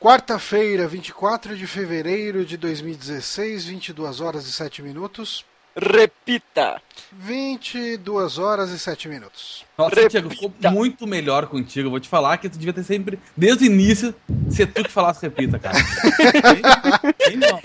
Quarta-feira, 24 de fevereiro de 2016, 22 horas e 7 minutos. Repita! 22 horas e 7 minutos. Nossa, Repita. Thiago, ficou muito melhor contigo. Eu vou te falar que tu devia ter sempre, desde o início, ser tu que falasse repita, cara. Bem bom.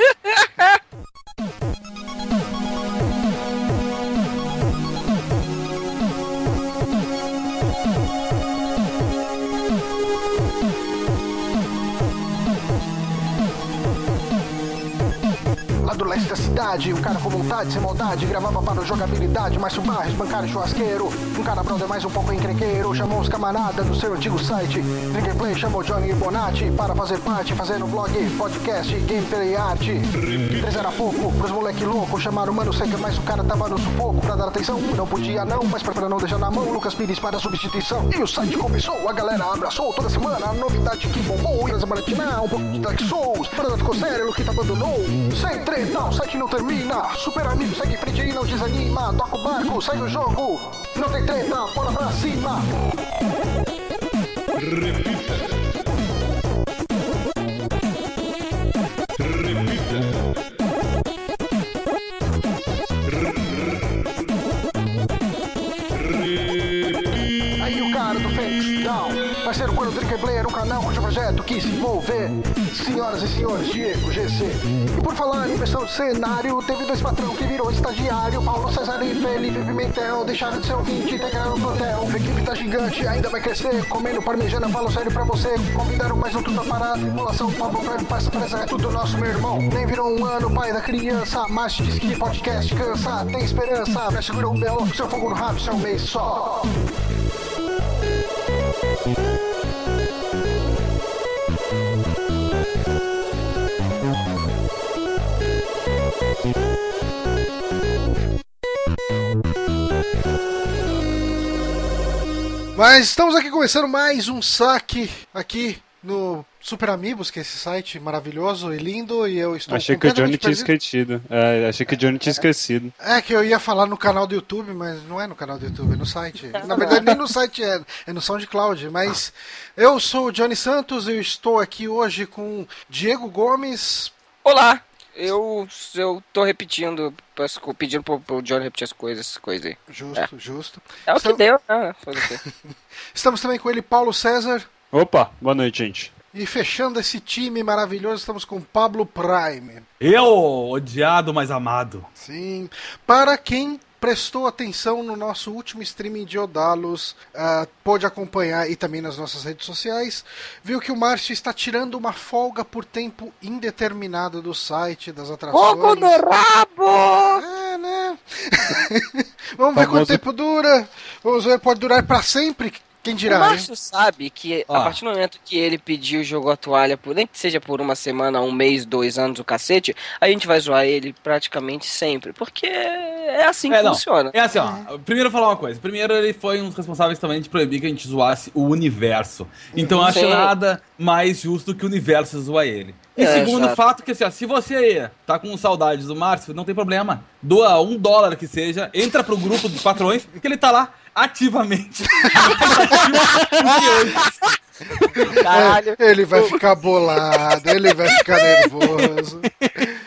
Leste da cidade, um cara com vontade, sem maldade, gravava para o jogabilidade, Márcio Barres, bancário churrasqueiro. Um cara brother mais um pouco encrenqueiro, chamou os camarada do seu antigo site. Drink Play chamou Johnny Bonatti para fazer parte, fazendo vlog, podcast, gameplay e arte. Três era pouco, pros moleque louco, chamaram o mano seca, mas o cara tava no sufoco pra dar atenção. Não podia não, mas pra não deixar na mão, Lucas Pires para a substituição. E o site começou, a galera abraçou toda semana, a novidade que bombou, e Baratina, um pouco de Dark Souls. Parada ficou sério, que abandonou. Sem treta, o site não termina. Super amigo, segue frente e não desanima. Toca o barco, segue o jogo. Não tem treta, bola pra cima. Aí o cara do Fênix Down vai ser o Quando Drink Player, um canal cujo projeto quis se envolver. Senhoras e senhores, Diego GC. E por falar em versão de cenário, teve dois patrão que virou estagiário. Paulo César e Felipe Pimentel deixaram de ser ouvinte, integraram no hotel. A equipe tá gigante, ainda vai crescer. Comendo parmejana, falo sério pra você. Convidaram mais um tudo pra parar. Tripulação, Pablo Prime, passa pressa, é tudo nosso, meu irmão. Nem virou um ano, pai da criança. Mas diz que podcast cansa, tem esperança. Me segura o belo, seu fogo no rato, seu mês só. Mas estamos aqui começando mais um saque aqui no Super Amigos, que é esse site maravilhoso e lindo, e eu estou Achei que o Johnny tinha esquecido. É, achei que o Johnny tinha esquecido. É que eu ia falar no canal do YouTube, mas não é no canal do YouTube, é no site. Na verdade, nem no site é, é no SoundCloud. Mas eu sou o Johnny Santos, eu estou aqui hoje com Diego Gomes. Olá! Eu, eu tô repetindo, pedindo pro, pro Johnny repetir as coisas, coisa aí. Justo, justo. É o que Estamos- deu, né? Fazer o quê? Estamos também com ele, Paulo César. Opa, boa noite, gente. E fechando esse time maravilhoso, estamos com Pablo Prime. Eu, odiado, mas amado. Sim. Para quem prestou atenção no nosso último streaming de Odalos, ah, pôde acompanhar e também nas nossas redes sociais, viu que o Márcio está tirando uma folga por tempo indeterminado do site, das atrações. Fogo no rabo! É, né? Vamos ver quanto Famoso- tempo dura. Vamos ver, pode durar para sempre. Quem O dirá, hein? Márcio sabe que Ó. a partir do momento que ele pediu jogou a toalha, por, nem que seja por uma semana, um mês, dois anos, o cacete, a gente vai zoar ele praticamente sempre. Porque é assim que É, não. funciona. É assim, ó. Primeiro falar uma coisa. Primeiro, ele foi um dos responsáveis também de proibir que a gente zoasse o universo. Então eu acho nada mais justo que o universo zoar ele. E É, segundo exato. fato que assim, ó, se você aí tá com saudades do Márcio, não tem problema. Doa um dólar que seja, entra pro grupo dos patrões, que ele tá lá ativamente. Caralho. É, ele vai ficar bolado, ele vai ficar nervoso.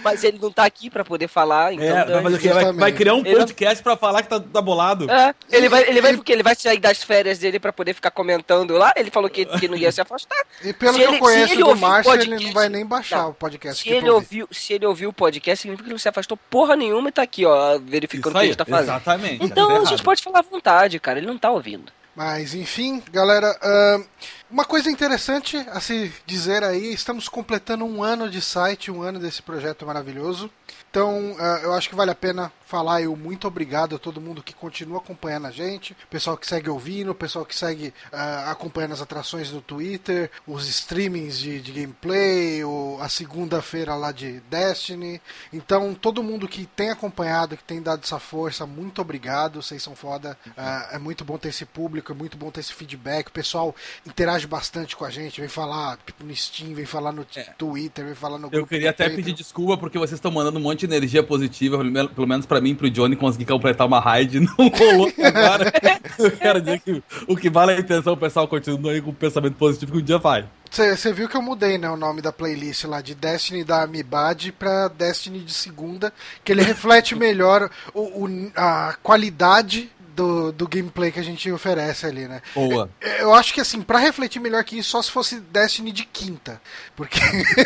Mas ele não tá aqui pra poder falar, então. É, vai, fazer o quê? Vai- vai criar um Ele- podcast pra falar que tá, tá bolado. É, ele vai, ele vai porque ele vai sair das férias dele pra poder ficar comentando lá. Ele falou que, que não ia se afastar. E pelo Se que ele- eu conheço se ele do Márcio, ele não vai nem baixar Não. o podcast. Se que ele, ouviu, se ele ouviu o podcast, significa que ele não se afastou porra nenhuma e tá aqui, ó, verificando o que a gente tá fazendo. exatamente. Então tá a gente pode falar à vontade, cara. Ele não tá ouvindo. Mas enfim, galera, ahn, uma coisa interessante a se dizer aí, estamos completando um ano de site, um ano desse projeto maravilhoso. Então, ah, eu acho que vale a pena falar eu muito obrigado a todo mundo que continua acompanhando a gente, pessoal que segue ouvindo, pessoal que segue ah, acompanhando as atrações no Twitter, os streamings de, de gameplay, o, a segunda-feira lá de Destiny. Então, todo mundo que tem acompanhado, que tem dado essa força, muito obrigado, vocês são foda. Ah, é muito bom ter esse público, é muito bom ter esse feedback. O pessoal interage bastante com a gente, vem falar tipo, no Steam, vem falar no Twitter, vem falar no Eu queria até pedir desculpa porque vocês estão mandando um monte de energia positiva, pelo men- pelo menos pra mim, pro Johnny conseguir completar uma raid, não rolou agora. Eu quero dizer que o que vale é a intenção, o pessoal continua aí com o pensamento positivo que um dia vai. Você viu que eu mudei, né, o nome da playlist lá de Destiny da Amibad pra Destiny de segunda, que ele reflete melhor o, o- a qualidade do, do gameplay que a gente oferece ali, né? Boa. Eu acho que assim, pra refletir melhor que isso, só se fosse Destiny de quinta. Porque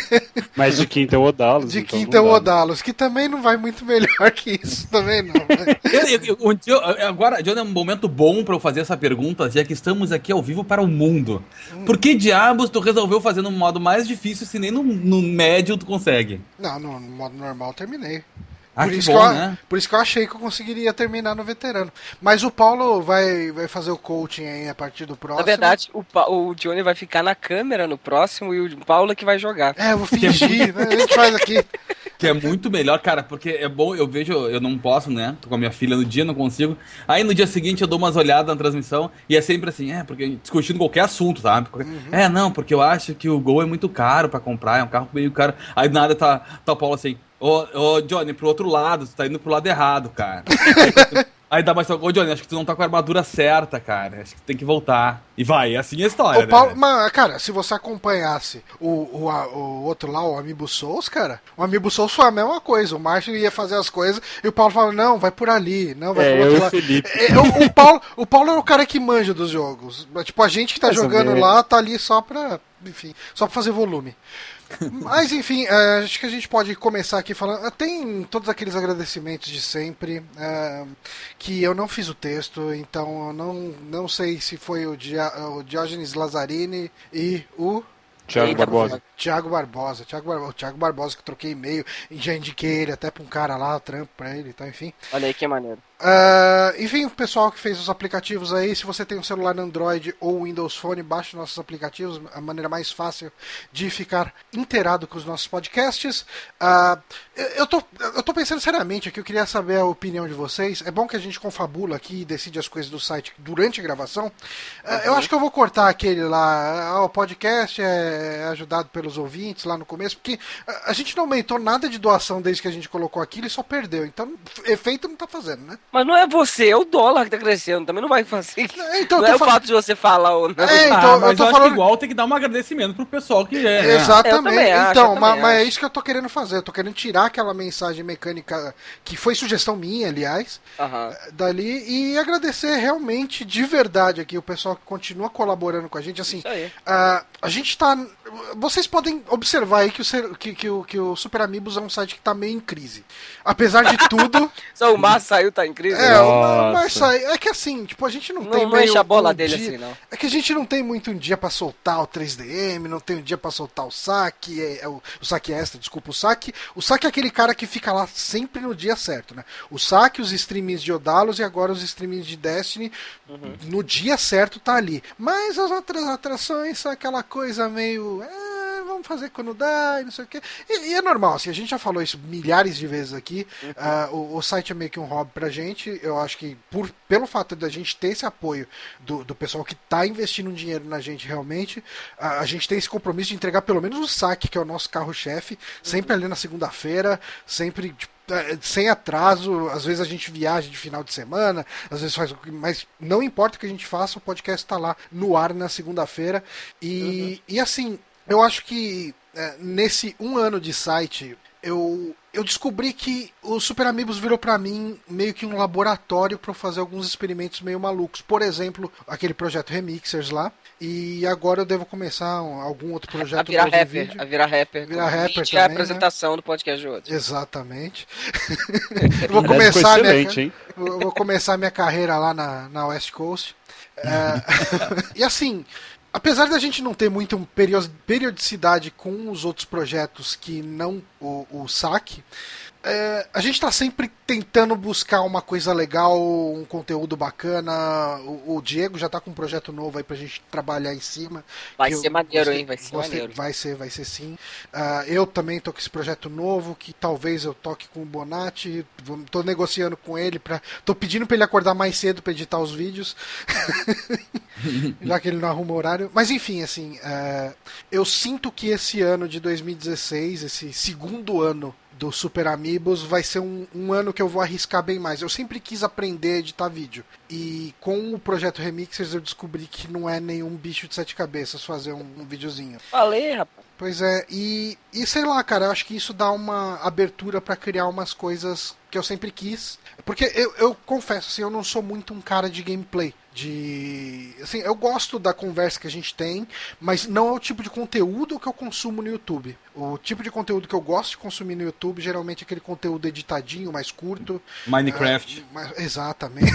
Mas de quinta é o Odalos. de então quinta é o dá. Odalos, que também não vai muito melhor que isso, também não. né? Eu- eu- eu- agora, John, é um momento bom pra eu fazer essa pergunta, já que estamos aqui ao vivo para o mundo. Por que diabos tu resolveu fazer no modo mais difícil se nem no, no médio tu consegue? Não, no, no modo normal eu terminei. Ah, por, isso bom, que eu, né? por isso que eu achei que eu conseguiria terminar no veterano. Mas o Paulo vai, vai fazer o coaching aí a partir do próximo. Na verdade, o, Pa- o Johnny vai ficar na câmera no próximo e o Paulo que vai jogar. É, eu vou fingir, né? A gente faz aqui. Que é muito melhor, cara, porque é bom, eu vejo, eu não posso, né? Tô com a minha filha no dia, não consigo. Aí no dia seguinte eu dou umas olhadas na transmissão e é sempre assim, é, porque discutindo qualquer assunto, sabe? Qualquer- É, não, porque eu acho que o Gol é muito caro pra comprar, é um carro meio caro. Aí nada tá, tá o Paulo assim, ô, ô Johnny, pro outro lado, tu tá indo pro lado errado, cara. Aí dá mais ô Johnny, acho que tu não tá com a armadura certa, cara. Acho que tu tem que voltar. E vai, é assim a história, O Paulo, né? mas, cara, se você acompanhasse o, o, a- o outro lá, o Amiibo Souls, cara, o Amiibo Souls foi a mesma coisa. O Márcio ia fazer as coisas e o Paulo falava, não, vai por ali, não, vai É, por eu outro o lado. Felipe. É, o, o Paulo, o Paulo é o cara que manja dos jogos. Tipo, a gente que tá jogando lá tá ali só pra, enfim, só pra fazer volume. Mas enfim, é, acho que a gente pode começar aqui falando. Tem todos aqueles agradecimentos de sempre. é, que eu não fiz o texto, então eu não, não sei se foi o, Dia, o Diógenes Lazzarini e o Thiago Eita, Barbosa. Thiago Barbosa. Thiago Barbosa, o Thiago Barbosa que troquei e-mail, e já indiquei ele até pra um cara lá, trampo pra ele, então enfim. Olha aí que maneiro. Ah, enfim, o pessoal que fez os aplicativos aí, se você tem um celular Android ou Windows Phone, baixe nossos aplicativos, a maneira mais fácil de ficar inteirado com os nossos podcasts. Ah, eu, tô, eu tô pensando seriamente aqui, eu queria saber a opinião de vocês. É bom que a gente confabula aqui e decide as coisas do site durante a gravação. Ah, eu acho que eu vou cortar aquele lá, o podcast é ajudado pelos ouvintes lá no começo, porque a, a gente não aumentou nada de doação desde que a gente colocou aqui, ele só perdeu. Então, efeito não tá fazendo, né? Mas não é você, é o dólar que tá crescendo. Também não vai fazer. É, então, não eu é tô o fato de você falar ou não. É, Ah, então, eu mas tô eu acho falando- que igual tem que dar um agradecimento pro pessoal que é. né? Exatamente. Eu também acho, então, eu ma- também mas, é isso que eu tô querendo fazer. Eu tô querendo tirar aquela mensagem mecânica que foi sugestão minha, aliás, Aham. dali e agradecer realmente de verdade aqui o pessoal que continua colaborando com a gente. Assim, Isso aí. ah, a gente tá. Vocês podem observar aí que o, que, que o, que o Super Amigos é um site que tá meio em crise. Apesar de tudo. Só o Mar saiu, tá em crise. É, Nossa. mas sai- é que assim, tipo, a gente não, Não- tem não meio enche a bola um dele dia- assim, não. É que a gente não tem muito um dia pra soltar o 3DM, não tem um dia pra soltar o saque, é, é o, o saque extra, desculpa, o saque. O saque é aquele cara que fica lá sempre no dia certo, né? O saque, os streamings de Odalos e agora os streamings de Destiny, Uhum. no dia certo tá ali. Mas as outras atrações são aquela coisa meio. "É, vamos fazer quando dá e não sei o quê. E, e é normal, assim, a gente já falou isso milhares de vezes aqui. Uhum. ah, o, o site é meio que um hobby pra gente. Eu acho que por, pelo fato da gente ter esse apoio do, do pessoal que tá investindo dinheiro na gente realmente, a, a gente tem esse compromisso de entregar pelo menos o saque, que é o nosso carro-chefe, sempre ali na segunda-feira, sempre. tipo, é, sem atraso, às vezes a gente viaja de final de semana, às vezes faz, o que- mas não importa o que a gente faça, o podcast tá lá no ar na segunda-feira e, e assim, eu acho que é, nesse um ano de site eu eu descobri que o Super Amigos virou pra mim meio que um laboratório pra eu fazer alguns experimentos meio malucos. Por exemplo, aquele projeto Remixers lá. E agora eu devo começar um- algum outro A projeto virar novo em rapper. vídeo. A virar rapper. Virar rapper é a também, né? apresentação do podcast de hoje. Exatamente. eu vou começar a minha, hein? eu vou começar minha carreira lá na, na West Coast. É, e assim, apesar da gente não ter muita perio- periodicidade com os outros projetos que não o, o saque, é, a gente está sempre tentando buscar uma coisa legal, um conteúdo bacana. O, o Diego já está com um projeto novo aí pra gente trabalhar em cima. Vai eu ser maneiro, gostei- hein? Vai ser gostei- maneiro. Vai ser, vai ser sim. Ah, eu também tô com esse projeto novo, que talvez eu toque com o Bonatti. Tô negociando com ele para, tô pedindo para ele acordar mais cedo para editar os vídeos, já que ele não arruma horário. Mas enfim, assim, é, eu sinto que esse ano de 2016, esse segundo ano do Super Amigos vai ser um, um, ano que eu vou arriscar bem mais. Eu sempre quis aprender a editar vídeo. E com o projeto Remixers eu descobri que não é nenhum bicho de sete cabeças fazer um, um videozinho. Falei, rapaz. Pois é, e, e sei lá, cara, eu acho que isso dá uma abertura para criar umas coisas que eu sempre quis. Porque eu, eu confesso, assim, eu não sou muito um cara de gameplay de assim eu gosto da conversa que a gente tem mas não é o tipo de conteúdo que eu consumo no YouTube. O tipo de conteúdo que eu gosto de consumir no YouTube geralmente é aquele conteúdo editadinho mais curto. Minecraft. É, mais, exatamente.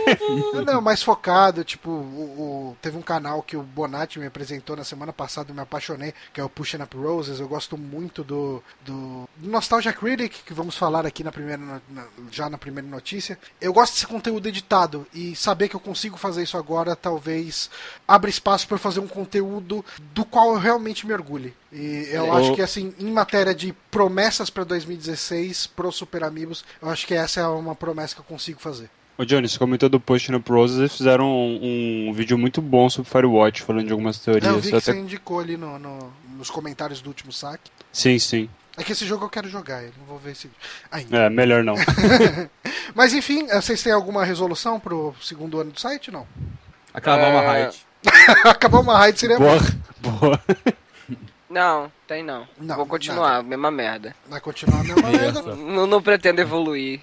Não mais focado tipo o, o, teve um canal que o Bonatti me apresentou na semana passada eu me apaixonei que é o Pushing Up Roses. Eu gosto muito do, do, Nostalgia Critic que vamos falar aqui na primeira na, já na primeira notícia. Eu gosto desse conteúdo editado e saber que eu consigo consigo fazer isso agora, talvez abra espaço para fazer um conteúdo do qual eu realmente mergulhe. E eu é. acho que, assim, em matéria de promessas para 2016 pro Super Amigos, eu acho que essa é uma promessa que eu consigo fazer. Ô Johnny, você comentou do Post no Pros, eles fizeram um, um, vídeo muito bom sobre Firewatch, falando de algumas teorias. eu vi que até... você indicou ali no, no, nos comentários do último saque. Sim, sim. É que esse jogo eu quero jogar, eu não vou ver esse ainda. É, melhor não. Mas enfim, vocês têm alguma resolução pro segundo ano do site, não? Acabar é... uma raid. Acabar uma raid seria boa. Boa. Não, tem não. não vou continuar, nada. mesma merda. Vai continuar a mesma merda? Não, não pretendo evoluir.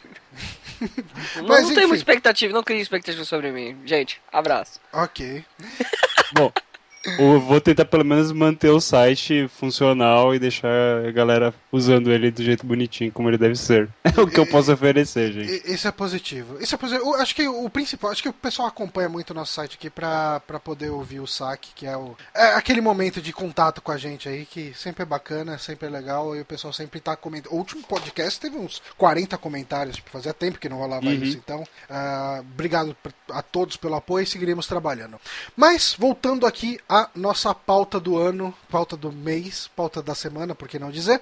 não, Mas, não tenho muita expectativa, não crio expectativa sobre mim. Gente, abraço. Ok. Bom, ou vou tentar pelo menos manter o site funcional e deixar a galera usando ele do jeito bonitinho como ele deve ser. É o que eu posso oferecer, gente. Isso é positivo. Isso é positivo. acho que o principal, acho que o pessoal acompanha muito o nosso site aqui pra, pra poder ouvir o saque, que é o é aquele momento de contato com a gente aí que sempre é bacana, sempre é legal e o pessoal sempre tá comentando. O último podcast teve uns 40 comentários, tipo, fazia tempo que não rolava uhum. isso. Então, uh, obrigado a todos pelo apoio e seguiremos trabalhando. Mas voltando aqui a nossa pauta do ano, pauta do mês, pauta da semana, por que não dizer?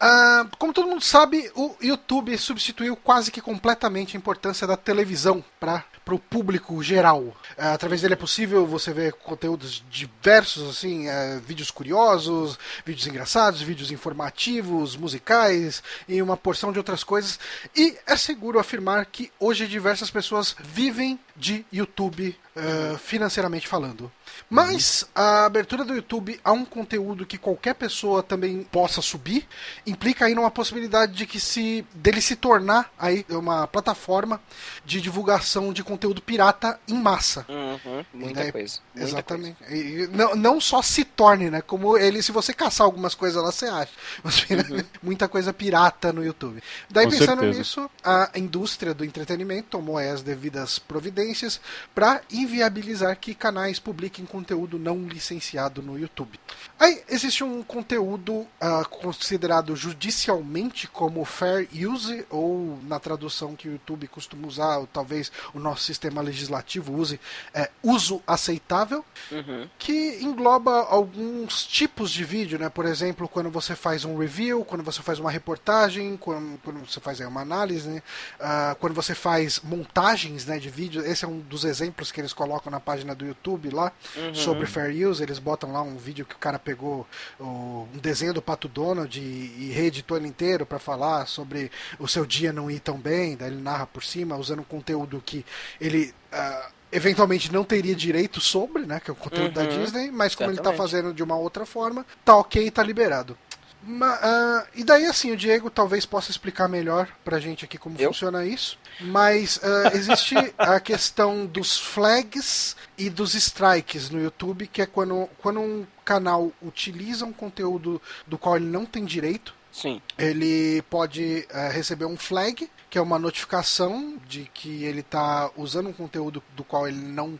Uh, como todo mundo sabe, o YouTube substituiu quase que completamente a importância da televisão para o público geral. Uh, através dele é possível você ver conteúdos diversos, assim, uh, vídeos curiosos, vídeos engraçados, vídeos informativos, musicais e uma porção de outras coisas. E é seguro afirmar que hoje diversas pessoas vivem de YouTube uh, financeiramente falando. Mas a abertura do YouTube a um conteúdo que qualquer pessoa também possa subir implica aí numa possibilidade de que se dele se tornar aí uma plataforma de divulgação de conteúdo pirata em massa. Uhum, muita daí, coisa. Muita exatamente. Coisa. E, não, não só se torne, né? Como ele, se você caçar algumas coisas lá, você acha. Uhum. muita coisa pirata no YouTube. Daí Com pensando certeza. nisso, a indústria do entretenimento tomou as devidas providências para inviabilizar que canais publiquem conteúdo não licenciado no YouTube. Aí existe um conteúdo uh, considerado judicialmente como fair use, ou na tradução que o YouTube costuma usar, ou talvez o nosso sistema legislativo use, é uso aceitável, uhum. que engloba alguns tipos de vídeo, né? Por exemplo, quando você faz um review, quando você faz uma reportagem, quando, quando você faz aí, uma análise, né? uh, quando você faz montagens né, de vídeo, esse é um dos exemplos que eles colocam na página do YouTube lá uhum. sobre fair use. Eles botam lá um vídeo que o cara pegou o, um desenho do Pato Donald e, e reeditou ele inteiro para falar sobre o seu dia não ir tão bem. Daí ele narra por cima, usando um conteúdo que ele. Uh, eventualmente não teria direito sobre, né, que é o conteúdo uhum, da Disney, mas como tá Exatamente. ele está fazendo de uma outra forma, tá ok, tá liberado. Uh, e daí, assim, o Diego talvez possa explicar melhor pra gente aqui como Eu? funciona isso. Mas uh, existe a questão dos flags e dos strikes no YouTube, que é quando, quando um canal utiliza um conteúdo do qual ele não tem direito. Sim. Ele pode uh, receber um flag, que é uma notificação de que ele está usando um conteúdo do qual ele não.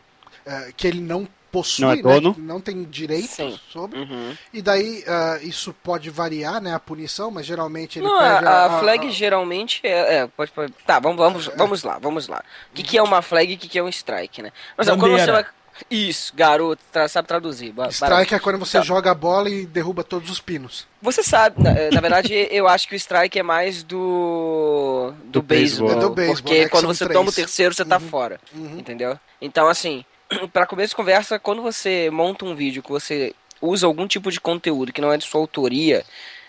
que ele não possui, não, é né, não tem direito Sim. sobre. Uhum. E daí uh, isso pode variar, né, a punição, mas geralmente ele não, perde a, a, a flag a, geralmente é, é, pode, pode, tá, vamos vamos é. vamos lá, vamos lá. O que, que é uma flag e o que, que é um strike, né? Mas quando você vai isso, garoto, tra sabe traduzir. Strike é quando você tá. joga a bola e derruba todos os pinos. Você sabe, na, na verdade, eu acho que o strike é mais do. do, do beisebol. É do beisebol. Porque né, quando você três. toma o terceiro, você tá uhum. fora. Uhum. Entendeu? Então, assim, para começo de conversa, quando você monta um vídeo que você usa algum tipo de conteúdo que não é de sua autoria,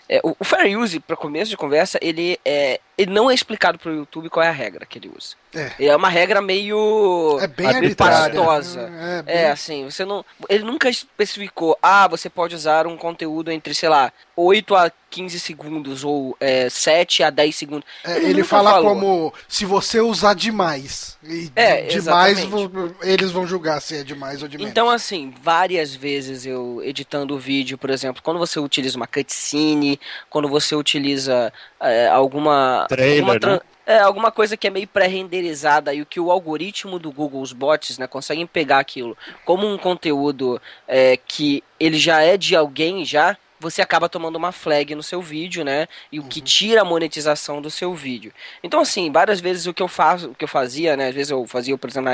É, o, o fair use, para começo de conversa, ele, é, ele não é explicado pro YouTube qual é a regra que ele usa. É, é uma regra meio. É bem arbitrária. É, bem... é, assim, você não. Ele nunca especificou, ah, você pode usar um conteúdo entre, sei lá, 8 a 15 segundos ou é, 7 a 10 segundos. É, ele, ele fala falou. como se você usar demais. E é, demais eles vão julgar se é demais ou de menos. Então, assim, várias vezes eu editando o vídeo, por exemplo, quando você utiliza uma cutscene, quando você utiliza é, alguma. Trailer, alguma né? É, alguma coisa que é meio pré-renderizada e o que o algoritmo do Google, os bots, né, conseguem pegar aquilo como um conteúdo é, que ele já é de alguém já, você acaba tomando uma flag no seu vídeo, né? E o uhum. que tira a monetização do seu vídeo. Então, assim, várias vezes o que eu faço, o que eu fazia, né? Às vezes eu fazia, por exemplo,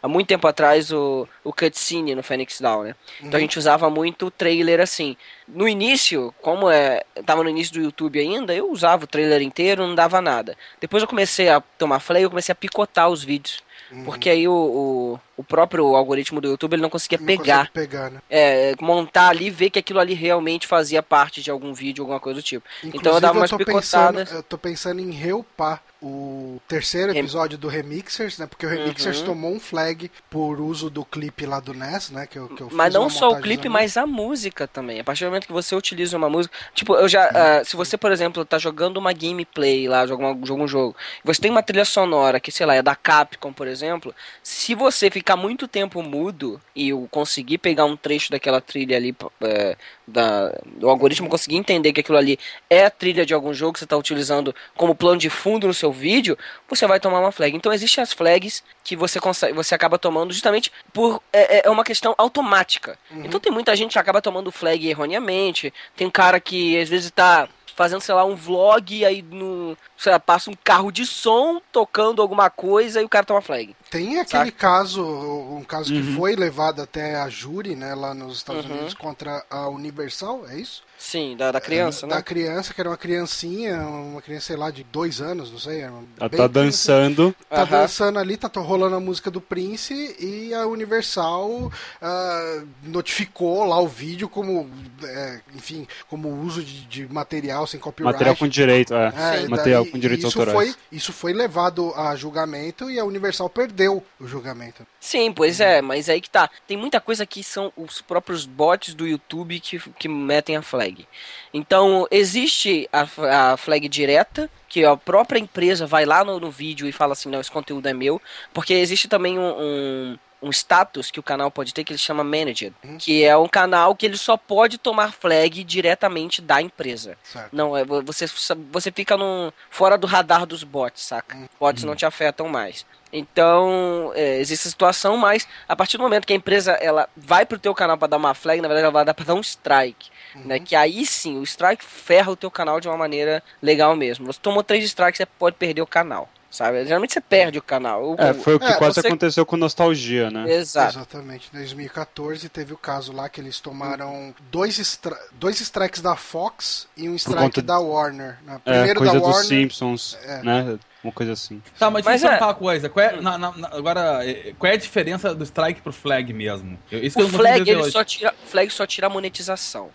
há muito tempo atrás o, o cutscene no Phoenix Down, né? Uhum. Então a uhum. gente usava muito o trailer assim. No início, como é, tava no início do YouTube ainda, eu usava o trailer inteiro, não dava nada. Depois eu comecei a tomar flag, eu comecei a picotar os vídeos. Uhum. Porque aí o, o, o, próprio algoritmo do YouTube ele não conseguia não pegar. pegar né? É, montar ali ver que aquilo ali realmente fazia parte de algum vídeo, alguma coisa do tipo. Inclusive, então eu dava umas eu picotadas. Pensando, eu tô pensando em reupar o terceiro episódio do Remixers, né? Porque o Remixers uhum. tomou um flag por uso do clipe lá do NES, né? Que eu, que eu mas não só o clipe, mas a música também. A partir do momento que você utiliza uma música. Tipo, eu já. Uh, se você, por exemplo, tá jogando uma gameplay lá, joga um jogo, você tem uma trilha sonora que, sei lá, é da Capcom, por exemplo. Se você ficar muito tempo mudo e eu conseguir pegar um trecho daquela trilha ali, uh, da, do algoritmo conseguir entender que aquilo ali é a trilha de algum jogo que você está utilizando como plano de fundo no seu vídeo, você vai tomar uma flag. Então existem as flags que você consegue, você acaba tomando justamente por é, é, é uma questão automática. Uhum. Então tem muita gente que acaba tomando flag erroneamente. Tem cara que às vezes está fazendo, sei lá, um vlog aí no, sei lá, passa um carro de som tocando alguma coisa e o cara toma flag. Tem aquele saca? caso, um caso uhum. que foi levado até a júri, né, lá nos Estados uhum. Unidos contra a Universal, é isso? Sim, da, da criança, é, né? Da criança, que era uma criancinha, uma criança, sei lá, de dois anos, não sei. Ela tá dançando. Tá dançando ali, tá rolando a música do Prince e a Universal uh, notificou lá o vídeo como, é, enfim, como uso de, de, material sem copyright. Material com direito, é. é material com direitos isso autorais. Foi, isso foi levado a julgamento e a Universal perdeu o julgamento. Sim, pois é, mas aí que tá. Tem muita coisa que são os próprios bots do YouTube que, que metem a flag. Então, existe a, a flag direta, que a própria empresa vai lá no, no, vídeo e fala assim, não, esse conteúdo é meu. Porque existe também um, um um status que o canal pode ter que ele chama Managed, uhum. que é um canal que ele só pode tomar flag diretamente da empresa. Certo. Não, é você você fica no, fora do radar dos bots, saca? Uhum. Bots não te afetam mais. Então, é, existe a situação, mas a partir do momento que a empresa ela vai pro teu canal para dar uma flag, na verdade ela vai dar para dar um strike. Uhum. Né, que aí sim, o strike ferra o teu canal de uma maneira legal mesmo. Você tomou três strikes, você pode perder o canal sabe? Geralmente você perde o canal. É, foi o que é, quase você... aconteceu com Nostalgia, né? Exato. Exatamente. Em 2014 teve o caso lá que eles tomaram dois, estra... dois strikes da Fox e um strike conta... da Warner. Né? Primeiro é, coisa da dos Warner, Simpsons, é. né? Uma coisa assim. Tá, mas, mas deixa eu é... uma coisa. Qual é, na, na, agora, é, qual é a diferença do strike pro flag mesmo? Isso o flag, ele só tira, flag só tira a monetização.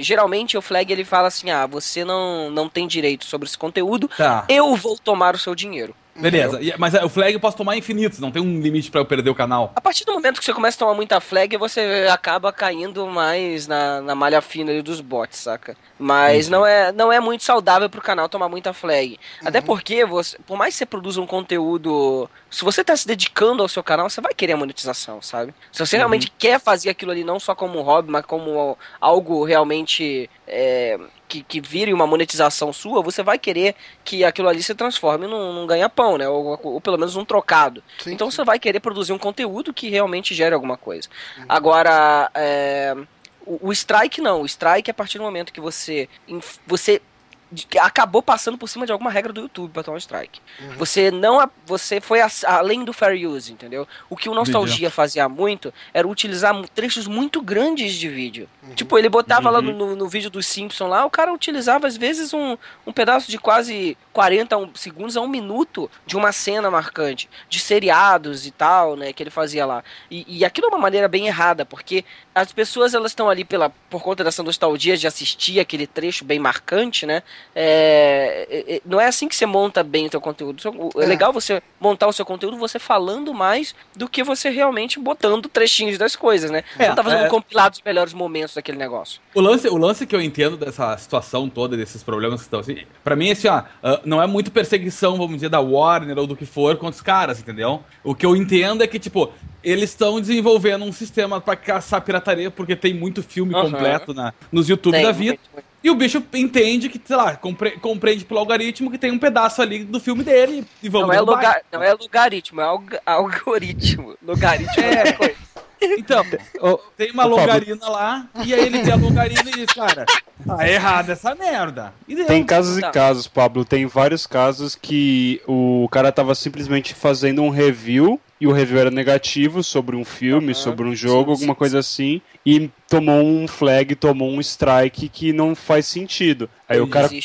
Geralmente o flag ele fala assim: ah, você não, não tem direito sobre esse conteúdo, tá. eu vou tomar o seu dinheiro. Beleza, mas é, o flag eu posso tomar infinitos, não tem um limite para eu perder o canal. A partir do momento que você começa a tomar muita flag, você acaba caindo mais na, na malha fina dos bots, saca? Mas não é, não é muito saudável pro canal tomar muita flag. Uhum. Até porque, você, por mais que você produza um conteúdo. Se você tá se dedicando ao seu canal, você vai querer a monetização, sabe? Se você uhum. realmente quer fazer aquilo ali não só como um hobby, mas como algo realmente. É, que, que vire uma monetização sua, você vai querer que aquilo ali se transforme num, num ganha-pão, né? Ou, ou, pelo menos num trocado. Sim, então sim. você vai querer produzir um conteúdo que realmente gere alguma coisa. Uhum. Agora, é, o, o, strike não. O strike é a partir do momento que você, você acabou passando por cima de alguma regra do YouTube para tomar um strike. Uhum. Você não você foi a, além do fair use, entendeu? O que o Nostalgia fazia muito era utilizar trechos muito grandes de vídeo. Uhum. Tipo, ele botava uhum. lá no, no, vídeo do Simpson lá, o cara utilizava às vezes um, um pedaço de quase 40 segundos a um minuto de uma cena marcante, de seriados e tal, né, que ele fazia lá. E, e aquilo é uma maneira bem errada, porque as pessoas elas estão ali pela, por conta dessa nostalgia de assistir aquele trecho bem marcante, né? É, é, é não é assim que você monta bem o seu conteúdo. É, é legal você montar o seu conteúdo você falando mais do que você realmente botando trechinhos das coisas, né? É, você não tá fazendo é... um compilado dos melhores momentos daquele negócio. O lance, o lance que eu entendo dessa situação toda, desses problemas que estão assim, pra mim, assim, ó, uh, não é muito perseguição, vamos dizer, da Warner ou do que for contra os caras, entendeu? O que eu entendo é que, tipo, eles estão desenvolvendo um sistema para caçar pirataria, porque tem muito filme uhum. completo na, nos YouTube tem, da vida. Muito, muito. E o bicho entende que, sei lá, compre, compreende pelo algoritmo que tem um pedaço ali do filme dele e vamos não é, lugar, não é logaritmo, é alg algoritmo. Logaritmo é, é coisa. Então, tem uma longarina lá, e aí ele tem a longarina e diz, cara, tá errado essa merda. Tem casos tá. e casos, Pablo. Tem vários casos que o cara tava simplesmente fazendo um review e o review era negativo sobre um filme, uhum, sobre um jogo, sim, alguma sim, coisa sim. assim, e tomou um flag, tomou um strike que não faz sentido. Aí o cara uhum.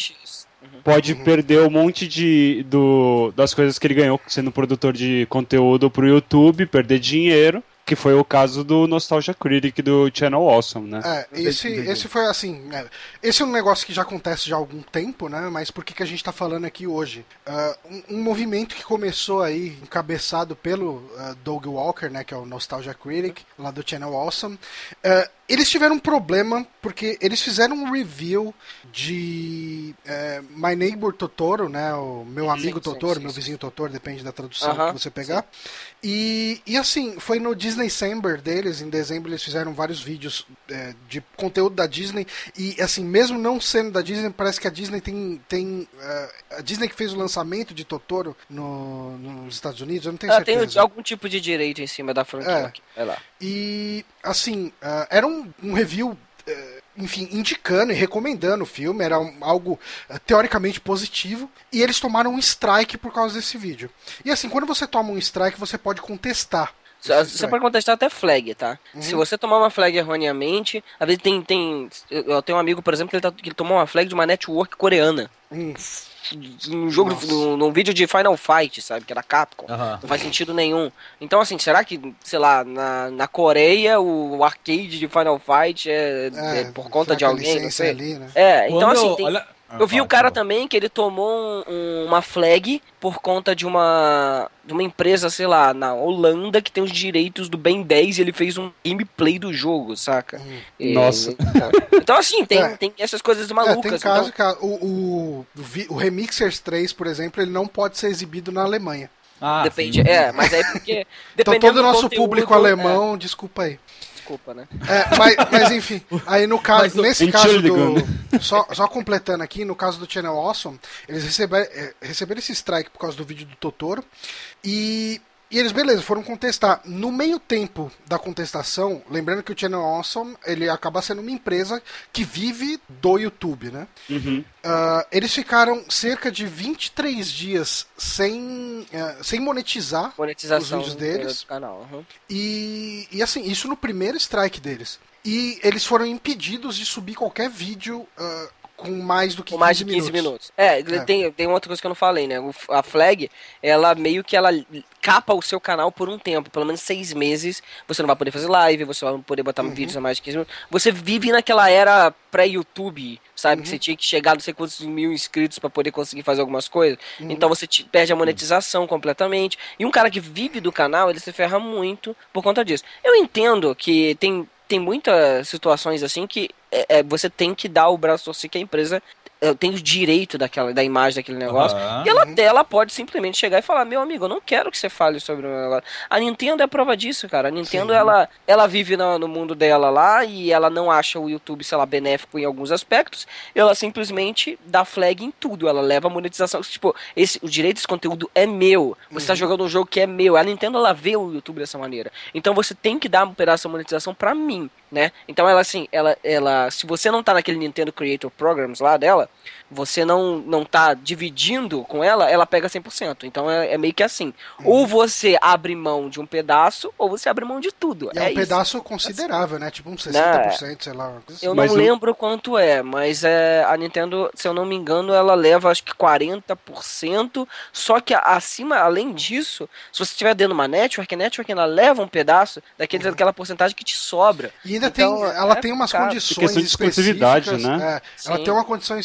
pode uhum. perder um monte de do, das coisas que ele ganhou sendo produtor de conteúdo pro YouTube, perder dinheiro que foi o caso do Nostalgia Critic do Channel Awesome, né? É, esse, esse foi assim. É, esse é um negócio que já acontece já há algum tempo, né? Mas por que, que a gente tá falando aqui hoje? Uh, um, um, movimento que começou aí, encabeçado pelo uh, Doug Walker, né? Que é o Nostalgia Critic, lá do Channel Awesome. Uh, eles tiveram um problema porque eles fizeram um review de é, My Neighbor Totoro, né? O meu amigo sim, Totoro, sim, meu vizinho Totoro, depende da tradução uh -huh, que você pegar. E, e assim, foi no Disney December deles, em dezembro eles fizeram vários vídeos é, de conteúdo da Disney. E assim, mesmo não sendo da Disney, parece que a Disney tem. tem uh, a Disney que fez o lançamento de Totoro no, nos Estados Unidos, eu não tenho certeza. Tem algum tipo de direito em cima da franquia. É. lá. E assim, uh, era um, um review. Uh, enfim, indicando e recomendando o filme, era algo uh, teoricamente positivo, e eles tomaram um strike por causa desse vídeo. E assim, quando você toma um strike, você pode contestar. Você pode contestar até flag, tá? Uhum. Se você tomar uma flag erroneamente, às vezes tem. tem eu tenho um amigo, por exemplo, que ele, tá, que ele tomou uma flag de uma network coreana. Uhum num jogo, num, num, vídeo de Final Fight, sabe? Que era Capcom. Uhum. Não faz sentido nenhum. Então, assim, será que, sei lá, na, na Coreia o arcade de Final Fight é, é, é por conta de alguém? Não sei. Ali, né? É, então Quando assim, tem, olha... Eu vi o cara também que ele tomou um, um, uma flag por conta de uma de uma empresa, sei lá, na Holanda que tem os direitos do Ben 10 e ele fez um gameplay do jogo, saca? Hum. E, Nossa. Então, então, assim, tem, é. tem essas coisas malucas. É, tem caso então... que o, o, o Remixers 3, por exemplo, ele não pode ser exibido na Alemanha. Ah, Depende, sim. é, mas aí porque. Então todo o nosso conteúdo, público alemão, é. desculpa aí desculpa, né? É, mas, mas, enfim, aí no caso, nesse caso do. Só, só completando aqui, no caso do Channel Awesome, eles receberam, é, receberam esse strike por causa do vídeo do Totoro. E e eles, beleza, foram contestar. No meio tempo da contestação, lembrando que o Channel Awesome, ele acaba sendo uma empresa que vive do YouTube, né? Uhum. Uh, eles ficaram cerca de 23 dias sem, uh, sem monetizar os vídeos deles. Canal, uhum. e, e assim, isso no primeiro strike deles. E eles foram impedidos de subir qualquer vídeo uh, com mais do que com 15 mais de 15 minutos. minutos. É, é, Tem, tem outra coisa que eu não falei, né? A flag, ela meio que ela capa o seu canal por um tempo, pelo menos seis meses. Você não vai poder fazer live, você vai poder botar uhum. vídeos a mais de 15 minutos. Você vive naquela era pré-YouTube, sabe? Uhum. Que você tinha que chegar não sei quantos mil inscritos para poder conseguir fazer algumas coisas. Uhum. Então você te, perde a monetização completamente. E um cara que vive do canal, ele se ferra muito por conta disso. Eu entendo que tem tem muitas situações assim que é, é, você tem que dar o braço torcer que a empresa tem o direito daquela, da imagem daquele negócio. Uhum. E ela, ela pode simplesmente chegar e falar: Meu amigo, eu não quero que você fale sobre o negócio. A Nintendo é prova disso, cara. A Nintendo ela, ela vive no, no, mundo dela lá e ela não acha o YouTube, sei lá, benéfico em alguns aspectos. Ela simplesmente dá flag em tudo. Ela leva a monetização. Tipo, esse, o direito desse conteúdo é meu. Você está uhum. jogando um jogo que é meu. A Nintendo ela vê o YouTube dessa maneira. Então você tem que dar um pedaço da monetização pra mim, né? Então ela assim, ela, ela, se você não tá naquele Nintendo Creator Programs lá dela, você não, não tá dividindo com ela, ela pega 100%. Então é, é meio que assim. Uhum. Ou você abre mão de um pedaço, ou você abre mão de tudo. E é, é um isso. pedaço considerável, né? Tipo uns 60%, não, sei lá. Assim. Eu não mas lembro quanto é, mas é, a Nintendo, se eu não me engano, ela leva acho que 40%. Só que acima, além disso, se você estiver dentro de uma network, a network ela leva um pedaço daquele, uhum. daquela porcentagem que te sobra. E ainda Então, tem, ela é tem umas complicado. condições de exclusividade, específicas, né? é, ela Sim. tem uma condição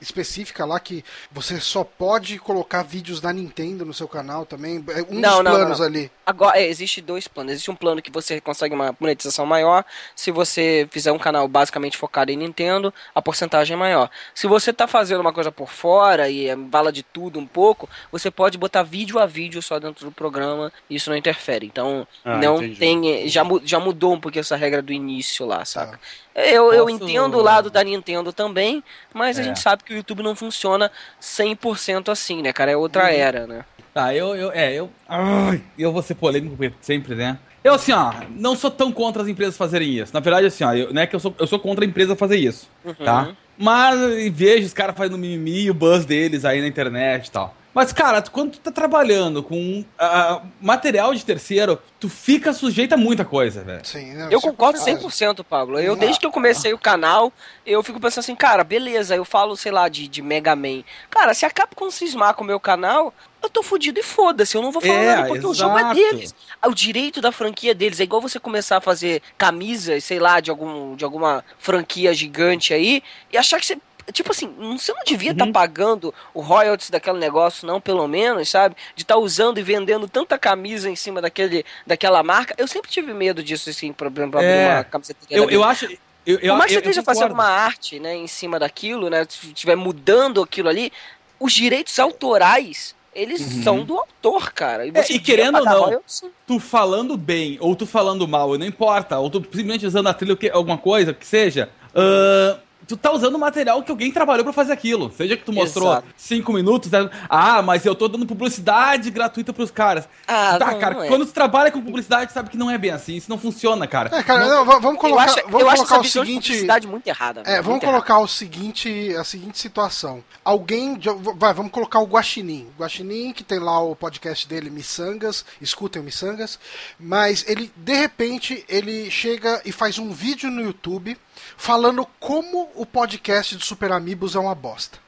específica lá que você só pode colocar vídeos da Nintendo no seu canal também. É um Não, dos não, planos não. ali. Agora, é, existe dois planos. Existe um plano que você consegue uma monetização maior. Se você fizer um canal basicamente focado em Nintendo, a porcentagem é maior. Se você tá fazendo uma coisa por fora e é, vala de tudo um pouco, você pode botar vídeo a vídeo só dentro do programa. E isso não interfere. Então, Ah, não entendi. tem. Já, já mudou um pouquinho essa regra do início lá, saca? Tá. Eu, eu Posso- entendo o lado da Nintendo também, mas a É. gente sabe que o YouTube não funciona 100% assim, né, cara? É outra Uhum. era, né? Tá, eu, eu, é, eu, ai, eu vou ser polêmico sempre, né? Eu, assim, ó, não sou tão contra as empresas fazerem isso. Na verdade, assim, ó, eu, não é que eu sou, eu sou contra a empresa fazer isso, tá? Mas e vejo os caras fazendo mimimi e o buzz deles aí na internet e tal. Mas, cara, tu- quando tu tá trabalhando com ah, material de terceiro, tu fica sujeito a muita coisa, velho. Sim, não, Eu é concordo com certeza. 100%, Pablo. Eu, desde que eu comecei o canal, eu fico pensando assim, cara, beleza, eu falo, sei lá, de, de Mega Man. Cara, se a Capcom cismar com o meu canal, eu tô fudido e foda-se, eu não vou falar É, nada, porque o jogo é exato. deles. Ah, O direito da franquia deles é igual você começar a fazer camisas, sei lá, de, algum, de alguma franquia gigante aí, e achar que você. Tipo assim, você não devia estar pagando o royalties daquele negócio, não, pelo menos, sabe? De estar usando e vendendo tanta camisa em cima daquele, daquela marca. Eu sempre tive medo disso, assim, pra, pra abrir É. uma camiseteria. Eu, eu acho. Eu, eu, Por mais que você esteja fazendo uma arte, né, em cima daquilo, né, se estiver mudando aquilo ali, os direitos autorais, eles são do autor, cara. É, você e querendo ou não, royalties, tu falando bem ou tu falando mal, não importa, ou tu simplesmente usando a trilha, alguma coisa, que seja, ah, tu tá usando material que alguém trabalhou pra fazer aquilo. Seja que tu mostrou Exato. cinco minutos, né? ah, mas eu tô dando publicidade gratuita pros caras. Ah, tá, não, cara, não é. quando tu trabalha com publicidade, sabe que não é bem assim, isso não funciona, cara. É, cara, Não- não, va- vamos Eu colocar, acho, vamos eu acho colocar essa o seguinte. publicidade muito errada. É, vamos muito colocar o seguinte, a seguinte situação. Alguém, vai, vamos colocar o Guaxinim. O Guaxinim, que tem lá o podcast dele, Missangas, escutem o Missangas, mas ele, de repente, ele chega e faz um vídeo no YouTube falando como o podcast do Super Amigos é uma bosta.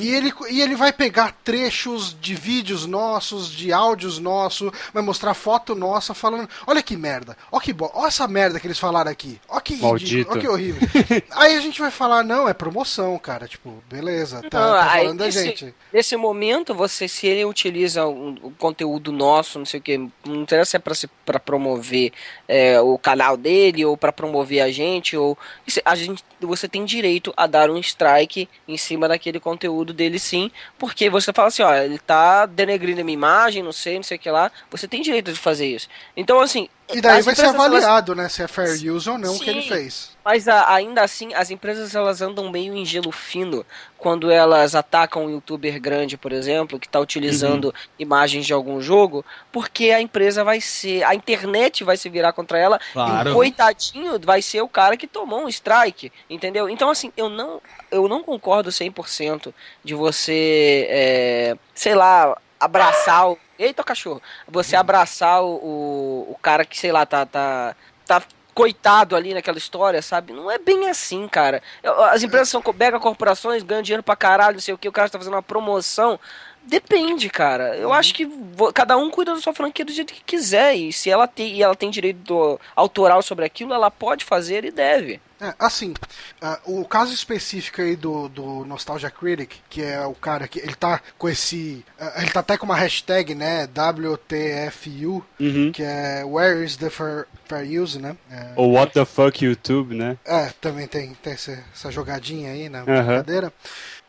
E, ele, e ele vai pegar trechos de vídeos nossos, de áudios nossos, vai mostrar foto nossa falando: olha que merda, olha que bo... olha essa merda que eles falaram aqui, olha que ridículo, Maldito. que horrível. Aí a gente vai falar: não, é promoção, cara, tipo, beleza, tá, Não, tá aí falando da nesse- gente. Nesse momento, você, se ele utiliza um, um conteúdo nosso, não sei o que, não interessa se é pra, se- pra promover é, o canal dele ou pra promover a gente, ou a gente, você tem direito a dar um strike em cima daquele conteúdo dele sim, porque você fala assim, ó, ele tá denegrindo a minha imagem, não sei, não sei o que lá, você tem direito de fazer isso. Então, assim... E daí as vai ser empresas, elas- avaliado, né, se é fair use ou não o que ele Sim. fez. mas a- ainda assim, as empresas elas andam meio em gelo fino quando elas atacam um youtuber grande, por exemplo, que está utilizando imagens de algum jogo, porque a empresa vai ser, a internet vai se virar contra ela Claro. e o coitadinho vai ser o cara que tomou um strike, entendeu? Então assim, eu não, eu não concordo 100% de você, é, sei lá, abraçar o... Eita, cachorro! Você abraçar o, o, o cara que, sei lá, tá, tá, tá coitado ali naquela história, sabe? Não é bem assim, cara. As empresas são mega corporações, ganham dinheiro pra caralho, não sei o que, o cara tá fazendo uma promoção. Depende, cara. Eu acho que cada um cuida da sua franquia do jeito que quiser. E se ela tem, e ela tem direito do- autoral sobre aquilo, ela pode fazer e deve. É, assim, ah, o caso específico aí do, do Nostalgia Critic, que é o cara que ele tá com esse. ah, ele tá até com uma hashtag, né? WTFU, Uhum. que é Where is the fair, fair use, né? É, Ou What the fuck YouTube, né? É, também tem, tem essa, essa jogadinha aí na Aham. brincadeira.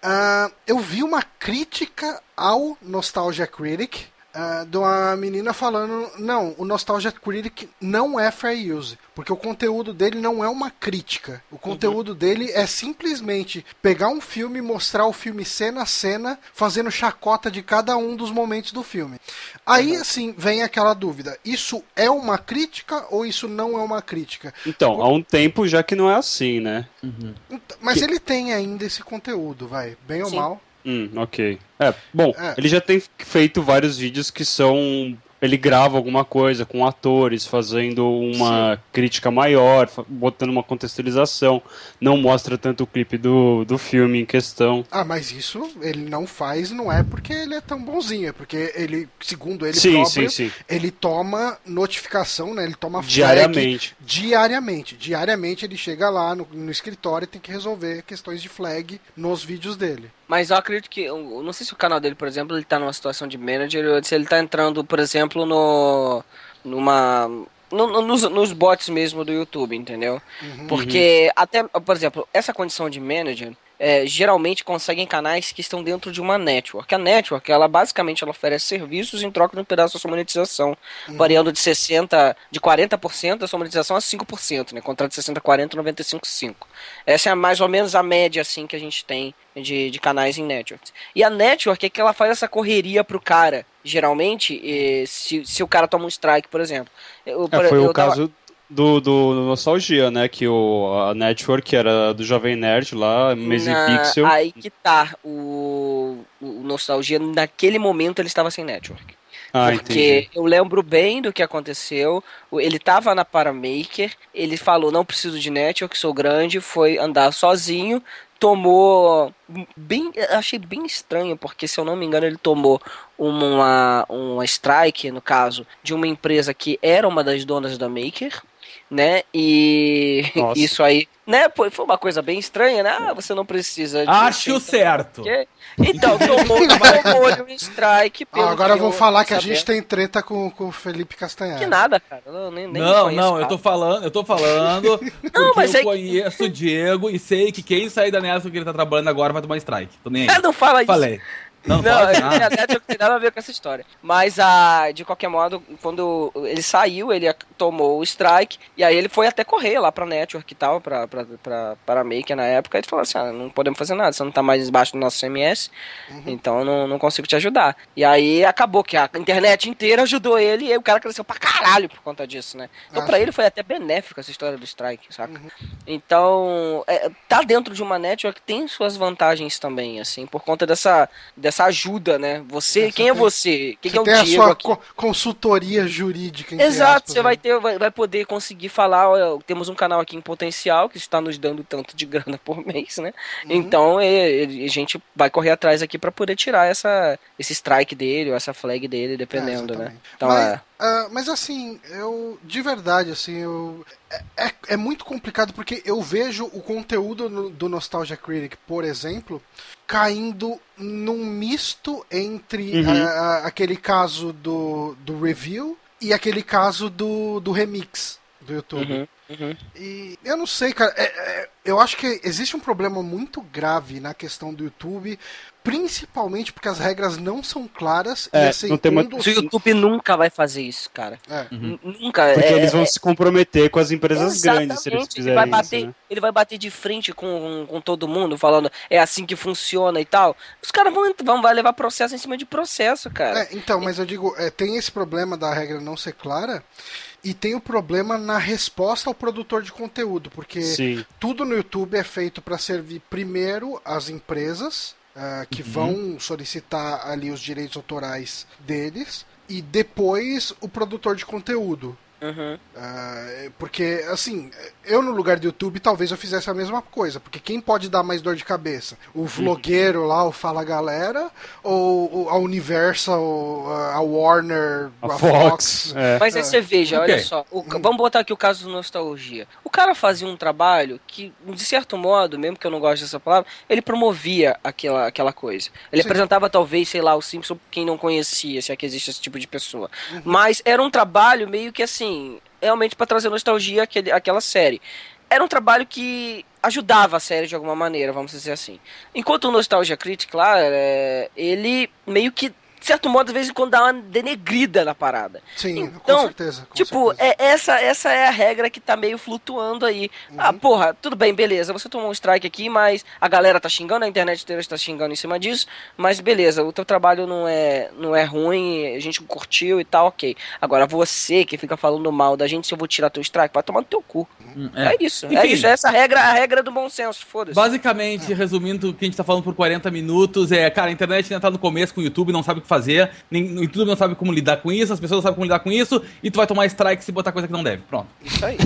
Ah, eu vi uma crítica ao Nostalgia Critic ah, de uma menina falando: não, o Nostalgia Critic não é fair use, porque o conteúdo dele não é uma crítica. O conteúdo dele é simplesmente pegar um filme, mostrar o filme cena a cena, fazendo chacota de cada um dos momentos do filme. Aí, assim, vem aquela dúvida: isso é uma crítica ou isso não é uma crítica? Então, há um tempo já que não é assim, né? Então, Mas ele tem ainda esse conteúdo, vai, bem ou Sim. mal. Hum, ok. É, bom, É. ele já tem feito vários vídeos que são ele grava alguma coisa com atores, fazendo uma Sim. crítica maior, botando uma contextualização, não mostra tanto o clipe do, do filme em questão. Ah, mas isso ele não faz, não é porque ele é tão bonzinho, é porque ele, segundo ele sim, próprio, sim, sim. ele toma notificação, né? Ele toma diariamente. diariamente. Diariamente ele chega lá no, no escritório e tem que resolver questões de flag nos vídeos dele. Mas eu acredito que. Eu não sei se o canal dele, por exemplo, ele tá numa situação de manager ou se ele tá entrando, por exemplo, no. numa. No, nos, nos bots mesmo do YouTube, entendeu? Uhum. Porque até, por exemplo, essa condição de manager é, geralmente conseguem canais que estão dentro de uma network. A network, ela basicamente ela oferece serviços em troca de um pedaço da sua monetização, uhum. variando de 60, de 40% da sua monetização a 5%, né? Contrato de 60 40, 95 5. Essa é mais ou menos a média assim que a gente tem de, de canais em networks. E a network é que ela faz essa correria pro cara, geralmente, se, se o cara toma um strike, por exemplo. Eu, é, foi eu o tava... caso do, do Nostalgia, né? Que o, a Network era do Jovem Nerd lá, Amazing Na, Pixel. Aí que tá. O, o Nostalgia, naquele momento, ele estava sem Network. Ah, porque entendi. eu lembro bem do que aconteceu. Ele tava na Paramaker, ele falou: não preciso de network, sou grande, foi andar sozinho, tomou bem, achei bem estranho, porque se eu não me engano, ele tomou uma, uma strike, no caso, de uma empresa que era uma das donas da Maker né? E Nossa. isso aí, né? Foi uma coisa bem estranha, né? Ah, você não precisa. De Acho certo. Então, tomou, tomou um strike. Ah, agora vou falar que a gente tem treta com, com o Felipe Castanhar. Que nada, cara. Eu nem, nem não, não, eu tô falando, eu tô falando. não, mas eu é conheço que... o Diego e sei que quem sair da Nelson que ele tá trabalhando agora vai tomar strike. Tô nem aí. não fala isso. Falei. Não, não, não tem nada a ver com essa história. Mas, a, de qualquer modo, quando ele saiu, ele tomou o strike, e aí ele foi até correr lá pra network e tal, pra, pra, pra, pra Maker na época, e ele falou assim, ah, não podemos fazer nada, você não tá mais embaixo do nosso CMS, uhum. então não, não consigo te ajudar. E aí acabou que a internet inteira ajudou ele, e aí o cara cresceu pra caralho por conta disso, né? Então ah, pra sim. ele foi até benéfico essa história do strike, saca? Uhum. Então, é, tá dentro de uma network tem suas vantagens também, assim, por conta dessa, dessa essa ajuda, né? Você, Essa quem é você? Quem você é o tem Diego a sua co consultoria jurídica. Exato, aspas, você né? vai ter, vai, vai, poder conseguir falar, ó, temos um canal aqui em potencial que está nos dando tanto de grana por mês, né? Uhum. Então é, a gente vai correr atrás aqui para poder tirar essa, esse strike dele, ou essa flag dele, dependendo, é, né? Então Mas... é Uh, mas assim, eu de verdade, assim, eu é, é, é muito complicado porque eu vejo o conteúdo no, do Nostalgia Critic, por exemplo, caindo num misto entre uhum. uh, aquele caso do, do review e aquele caso do, do remix do YouTube. Uhum. Uhum. E eu não sei, cara. É, é, eu acho que existe um problema muito grave na questão do YouTube, principalmente porque as regras não são claras. É, e assim, não tem dos... O YouTube nunca vai fazer isso, cara. É. Uhum. Nunca. Porque é, eles vão é. se comprometer com as empresas Exatamente. grandes se eles fizerem ele vai bater, isso, né? Ele vai bater de frente com, com todo mundo, falando é assim que funciona e tal. Os caras vão, vão vai levar processo em cima de processo, cara. É, então, mas eu digo, é, tem esse problema da regra não ser clara. E tem o problema na resposta ao produtor de conteúdo, porque Sim. tudo no YouTube é feito para servir primeiro as empresas uh, que uhum. vão solicitar ali os direitos autorais deles e depois o produtor de conteúdo. Uhum. Uh, porque, assim, eu no lugar do YouTube talvez eu fizesse a mesma coisa. Porque quem pode dar mais dor de cabeça? O vlogueiro lá, o Fala Galera, ou a Universal, a Warner, a, a Fox? Fox? É. Mas aí você veja, okay. olha só. O, vamos botar aqui o caso do Nostalgia. O cara fazia um trabalho que, de certo modo, mesmo que eu não goste dessa palavra, ele promovia aquela, aquela coisa. Ele Sim. apresentava, talvez, sei lá, o Simpson quem não conhecia, se é que existe esse tipo de pessoa. Uhum. Mas era um trabalho meio que assim assim, realmente para trazer nostalgia àquele, àquela série. Era um trabalho que ajudava a série de alguma maneira, vamos dizer assim. Enquanto o Nostalgia Critic, lá, é, ele meio que de certo modo, de vez em quando dá uma denegrida na parada. Sim, então, com certeza. Com tipo, certeza. É, essa, essa é a regra que tá meio flutuando aí. Uhum. Ah, porra, tudo bem, beleza, você tomou um strike aqui, mas a galera tá xingando, a internet inteira está xingando em cima disso, mas beleza, o teu trabalho não é, não é ruim, a gente curtiu e tal, ok. Agora, você que fica falando mal da gente, se eu vou tirar teu strike, vai tomar no teu cu. Uhum. É. é. isso, é Enfim, é isso, essa regra, a regra do bom senso, foda-se. Basicamente, resumindo o que a gente tá falando por 40 minutos, é, cara, a internet ainda tá no começo com o YouTube, não sabe que fazer, nem, todo mundo sabe como lidar com isso, as pessoas não sabem como lidar com isso, e tu vai tomar strike se botar coisa que não deve. Pronto. Isso aí.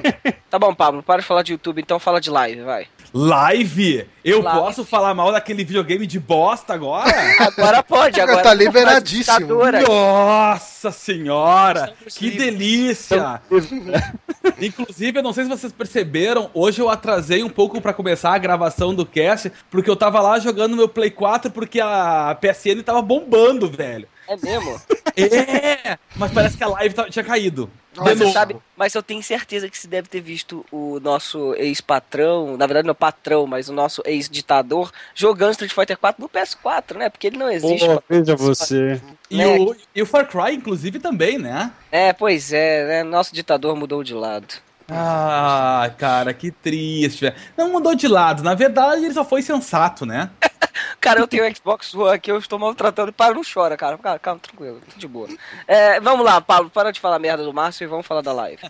tá bom, Pablo, para de falar de YouTube, então fala de live, vai. Live? Eu Live. posso falar mal daquele videogame de bosta agora? Agora pode, agora. Tá liberadíssimo. Nossa senhora! Que delícia! Inclusive, eu não sei se vocês perceberam, hoje eu atrasei um pouco pra começar a gravação do cast, porque eu tava lá jogando meu Play 4 porque a PSN tava bombando, velho. É mesmo? É! Mas parece que a live tá- tinha caído. Mas, você sabe, mas eu tenho certeza que você deve ter visto o nosso ex-patrão, na verdade não é patrão, mas o nosso ex-ditador, jogando Street Fighter 4 no PS4, né? Porque ele não existe. Pô, veja você. E, né? o, e o Far Cry, inclusive, também, né? É, pois é, né? Nosso ditador mudou de lado. Ah, cara, que triste. velho. Não mudou de lado. Na verdade, ele só foi sensato, né? Cara, eu tenho o Xbox One aqui, eu estou maltratando. Para, não chora, cara. Cara, calma, tranquilo, tudo de boa. É, vamos lá, Pablo, para de falar merda do Márcio e vamos falar da live.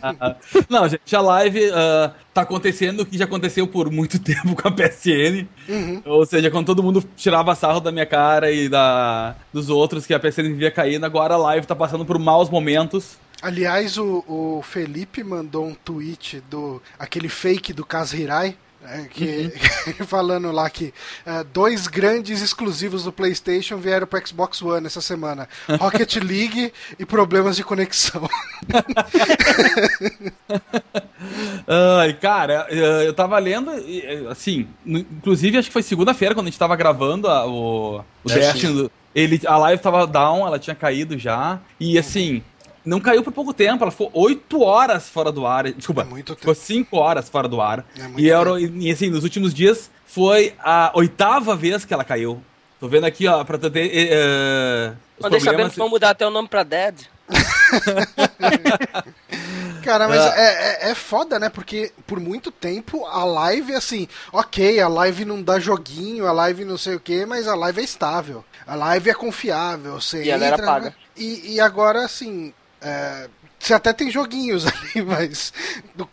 Não, gente, a live ah, tá acontecendo o que já aconteceu por muito tempo com a PSN. Ou seja, quando todo mundo tirava sarro da minha cara e da dos outros que a PSN vivia caindo, agora a live tá passando por maus momentos. Aliás, o, o Felipe mandou um tweet do aquele fake do Kaz Hirai. É, que, falando lá que é, dois grandes exclusivos do PlayStation vieram para Xbox One essa semana: Rocket League e problemas de conexão. Ai, cara, eu tava lendo, assim, inclusive acho que foi segunda-feira quando a gente tava gravando a- o, o Destiny. Destiny. Ele, a live tava down, ela tinha caído já. E assim, não caiu por pouco tempo, ela ficou 8 horas fora do ar. Desculpa, É muito ficou 5 horas fora do ar. É muito e, era, e assim, nos últimos dias foi a oitava vez que ela caiu. Tô vendo aqui, ó, pra ter. eh, eh, Mandei sabendo problemas. que vão mudar até o nome pra Dead. Cara, mas Ah. é, é, é foda, né? Porque por muito tempo a live, assim, ok, a live não dá joguinho, a live não sei o que, mas a live é estável. A live é confiável. Você E ela era entra, paga. E, e agora, assim, é, você até tem joguinhos ali, mas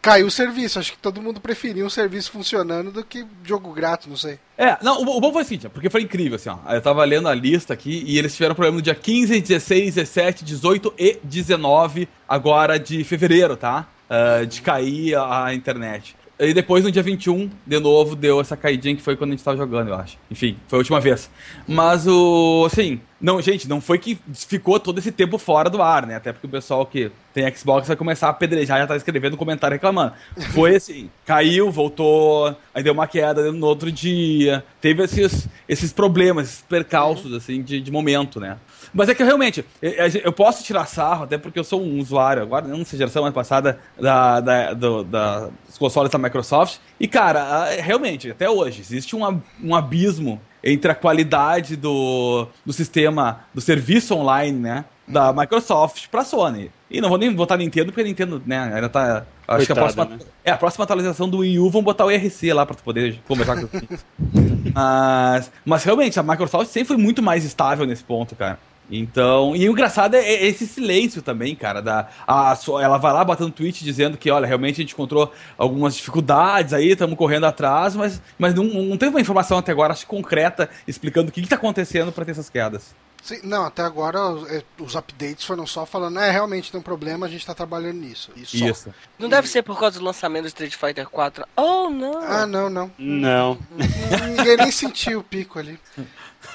caiu o serviço. Acho que todo mundo preferia um serviço funcionando do que jogo grátis, não sei. É, não, o, o bom foi assim, porque foi incrível, assim, ó. Eu tava lendo a lista aqui e eles tiveram problema no dia 15, 16, 17, 18 e 19, agora de fevereiro, tá? Ah, de cair a, a internet. E depois, no dia 21, de novo, deu essa caidinha que foi quando a gente tava jogando, eu acho. Enfim, foi a última vez. Mas o. Assim, não, gente, não foi que ficou todo esse tempo fora do ar, né? Até porque o pessoal que tem Xbox vai começar a apedrejar já tá escrevendo comentário reclamando. Foi assim, caiu, voltou, aí deu uma queda no outro dia. Teve esses, esses problemas, esses percalços, assim, de, de momento, né? Mas é que realmente, eu, eu posso tirar sarro, até porque eu sou um usuário, agora não sei, geração mais passada, da, da, do- da- dos consoles da Microsoft. E, cara, realmente, até hoje, existe um, um abismo entre a qualidade do, do sistema, do serviço online, né? Da Microsoft pra Sony. E não vou nem botar Nintendo, porque a Nintendo, né, ainda tá. Acho que a Coitada, próxima. né? É, a próxima atualização do Wii U vão botar o IRC lá pra tu poder conversar com mas, mas realmente, a Microsoft sempre foi muito mais estável nesse ponto, cara. Então, e o engraçado é, é esse silêncio também, cara. Da, a, ela vai lá batendo tweet dizendo que, olha, realmente a gente encontrou algumas dificuldades aí, estamos correndo atrás, mas, mas não, não teve uma informação até agora, acho, concreta, explicando o que, está acontecendo para ter essas quedas. Sim, não, até agora é, os updates foram só falando, é, realmente tem um problema, a gente tá trabalhando nisso. Isso. Isso. Não deve ser por causa do lançamento do Street Fighter 4. Oh, não. Ah, não, não. Não. Ninguém nem sentiu o pico ali.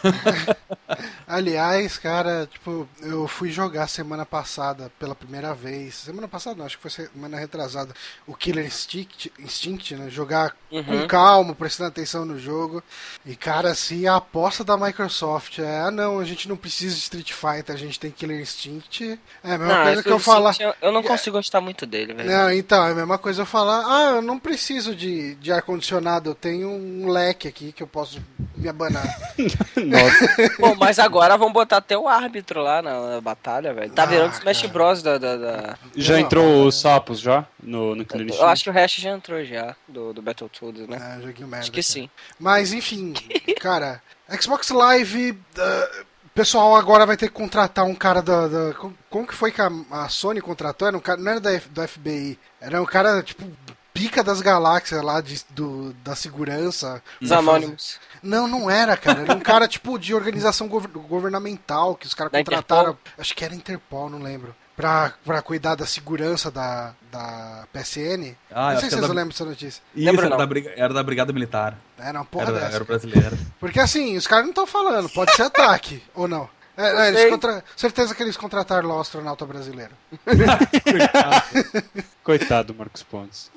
Aliás, cara, tipo, eu fui jogar semana passada pela primeira vez. Semana passada, não, acho que foi semana retrasada. O Killer Instinct, Instinct né? Jogar Uhum. com calma, prestando atenção no jogo. E, cara, assim, a aposta da Microsoft é: ah, não, a gente não precisa de Street Fighter, a gente tem Killer Instinct. É a mesma Não, coisa esse que eu falar. Eu eu não consigo gostar muito dele, velho. Não, então, é a mesma coisa eu falar, ah, eu não preciso de, de ar-condicionado, eu tenho um leque aqui que eu posso me abanar. Nossa. Pô, mas agora vão botar até o árbitro lá na, na batalha, velho. Tá Ah, virando Smash cara. Bros. Da, da, da- Já entrou os sapos já? No, no Killer Eu acho que o resto já entrou já, do, do Battletoads, né? É, joguinho merda. Acho que cara. sim. Mas, enfim, cara, Xbox Live, uh, pessoal agora vai ter que contratar um cara da... da- como, que foi que a, a Sony contratou? Era um cara, não era da, F- do FBI, era um cara, tipo, pica das galáxias lá, de, do, da segurança. Os pra fazer- anônimos. Não, não era, cara. Era um cara, tipo, de organização gov- governamental que os caras contrataram. Acho que era Interpol, não lembro. Pra, pra cuidar da segurança da, da PSN. Ah, não sei se vocês da- lembram dessa notícia. Isso, Lembro era da, briga- era da Brigada Militar. Era uma porra Era, dessa. era brasileira. Porque assim, os caras não estão falando, pode ser ataque, ou não? É, é, contra... Certeza que eles contrataram lá o astronauta brasileiro. Coitado do Marcos Pontes.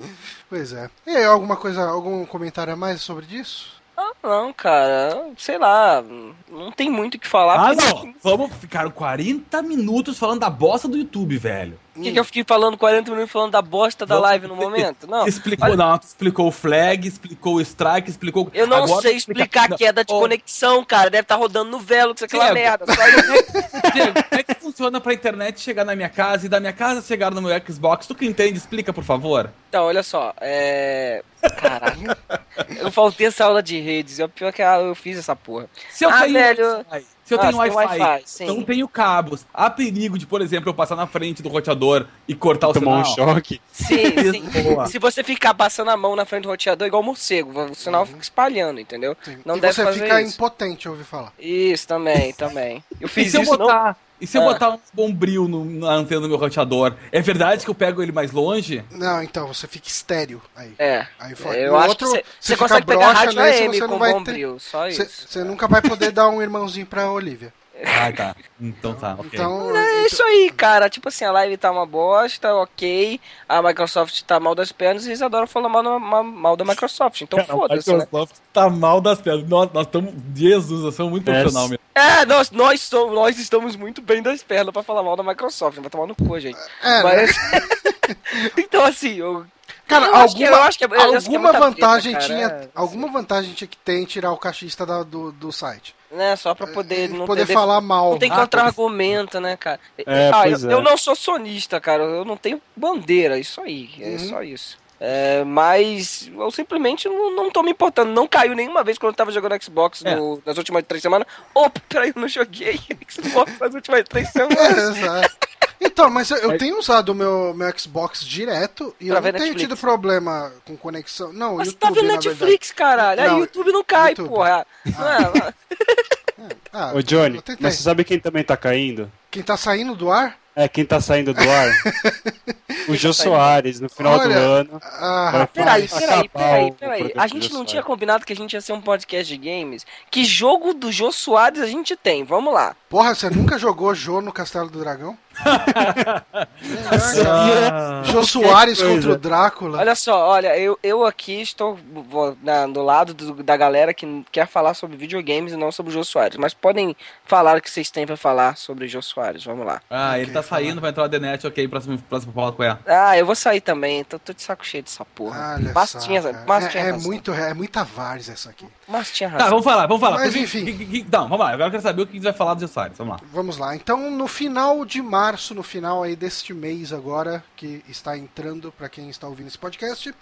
Pois é. E aí, alguma coisa, algum comentário a mais sobre disso? Ah, não, cara. Sei lá. Não tem muito o que falar. Ah, não! Vamos ficar 40 minutos falando da bosta do YouTube, velho. Por que, que eu fiquei falando 40 minutos falando da bosta da Vamos- live no momento? Não. Explicou, olha- não, explicou o flag, explicou o strike, explicou. Eu não Agora sei explica- explicar a queda de ô, conexão, cara. Deve estar rodando no velo, que isso aqui é Diego. merda. Só Diego, como é que funciona pra internet chegar na minha casa e da minha casa chegar no meu Xbox? Tu que entende, explica, por favor. Então, olha só. É. Caralho. Eu faltei essa aula de redes. É o pior que eu fiz essa porra. Se eu Ah, velho. Wi-Fi, se eu Ah, tenho Wi-Fi, sim. não tenho cabos, há perigo de, por exemplo, eu passar na frente do roteador e cortar o Tomar um sinal. choque. Sim, sim. Se você ficar passando a mão na frente do roteador, igual morcego, o sinal fica espalhando, entendeu? Sim. Não e deve você fazer fica isso. impotente, eu ouvi falar. Isso, também, também. Eu E fiz se eu isso, não... botar, e se eu Ah. botar um bombril no, na antena do meu roteador, é verdade que eu pego ele mais longe? Não, então, você fica estéreo aí. É. Aí foi. Eu No acho outro, que você consegue pegar rádio nesse, AM você não com vai ter- bombril, só isso. você nunca vai poder dar um irmãozinho pra Olivia. Ah, tá. Então tá, ok. Então, É isso aí, cara. Tipo assim, a live tá uma bosta, ok. A Microsoft tá mal das pernas e eles adoram falar mal, da- mal, mal da Microsoft. Então foda-se, a né? Microsoft tá mal das pernas. Nós estamos. Jesus, nós somos muito É, profissional mesmo. É, nós, nós, somos, nós estamos muito bem das pernas pra falar mal da Microsoft. Vai tomar no cu, gente. é, né? Mas... então, assim, eu... Cara, Eu acho que- alguma, eu acho que é- eu acho que é alguma muita vantagem treta, cara, tinha, é, alguma vantagem tinha que ter em tirar o cachista da- do, do site. né, só pra poder... Não poder ter falar mal. Não tem contra-argumento, né, cara? É, ah, pois eu, é. eu não sou sonista, cara. Eu não tenho bandeira, isso aí. É Uhum. só isso. É, mas eu simplesmente não, não tô me importando. Não caiu nenhuma vez quando eu tava jogando Xbox É. no- nas últimas três semanas. Opa, peraí, eu não joguei Xbox nas últimas três É, semanas. Então, mas eu, eu tenho usado o meu, meu Xbox direto e Pra eu ver não tenho Netflix. tido problema com conexão. Não, Mas você YouTube, tá vendo Netflix, caralho. Aí Não, o YouTube não cai, YouTube. porra. Não é, verdade. Ah, Ô, Johnny, eu mas você sabe quem também tá caindo? Quem tá saindo do ar? É, quem tá saindo do ar? o Jô saindo? Soares, no final Olha, do ano. Ah, Peraí, peraí, peraí, peraí. A gente Jô não tinha combinado que a gente ia ser um podcast de games? Que jogo do Jô Soares a gente tem? Vamos lá. Porra, você nunca jogou Jô no Castelo do Dragão? Ah, Jô Soares contra o Drácula. Olha só, olha, eu, eu aqui estou vou, na- do lado do- da galera que quer falar sobre videogames e não sobre o Jô Soares. Mas podem falar o que vocês têm pra falar sobre o Jô Soares. Vamos lá. Ah, ele tá saindo, vai entrar o Denet, ok, próximo, próximo qual é? Ah, eu vou sair também. Tô, tô de saco cheio dessa porra. Olha mas só, tinha, cara. mas é, tinha é muito, é muita várzea essa aqui. Mas tinha Tá, razão. vamos falar, vamos falar. Mas, enfim. Não, vamos lá, agora eu quero saber o que a gente vai falar dos Jossares, vamos lá. Vamos lá. Então, no final de março, no final aí deste mês agora, que está entrando para quem está ouvindo esse podcast,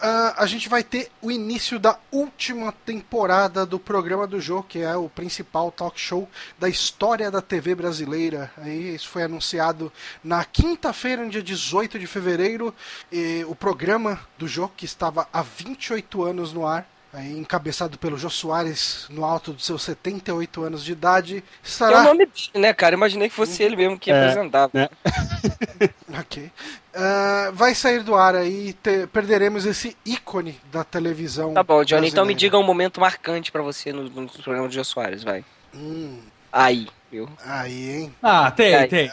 ah, a gente vai ter o início da última temporada do programa do jogo, que é o principal talk show da história da TV brasileira. Aí isso foi anunciado na quinta-feira, no dia 18 de fevereiro, e o programa do jogo que estava há 28 anos no ar. Aí, encabeçado pelo Jô Soares no alto dos seus 78 anos de idade, Tem o estará nome dele, né, cara? Imaginei que fosse ele mesmo que É. apresentava. né? Ok. Ah, vai sair do ar aí, te- perderemos esse ícone da televisão. Tá bom, Johnny, então me brasileira. diga um momento marcante pra você no, no programa do Jô Soares, vai. Hum, Aí, viu? aí, hein? Ah, tem, Aí. tem.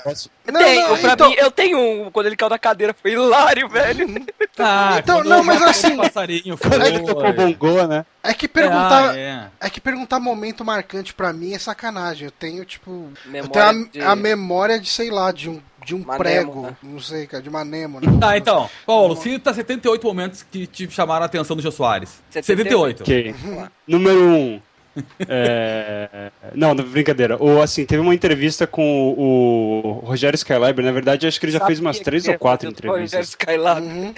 Não, tenho, não, pra então- mim, eu tenho um, quando ele caiu da cadeira, foi hilário, velho. Ah, Então, quando não, mas o assim- passarinho Quando ele foi. tocou bongô, né? É que perguntar, Ah, é. é que perguntar momento marcante pra mim é sacanagem. Eu tenho tipo, eu Memória tenho a, de- a memória de sei lá, de um de um Uma prego, Nemo, né? não sei, cara, de uma Nemo, né? Tá, então, Paulo, cita 78 momentos que te chamaram a atenção do Jô Soares. 78. 78. Ok. Vamos lá. Número 1. Um. É... Não, brincadeira. O, assim, teve uma entrevista com o, o Rogério Skylab. Na verdade, acho que ele já fez umas Sabia três ou quatro o Rogério entrevistas. Skylab. Uhum.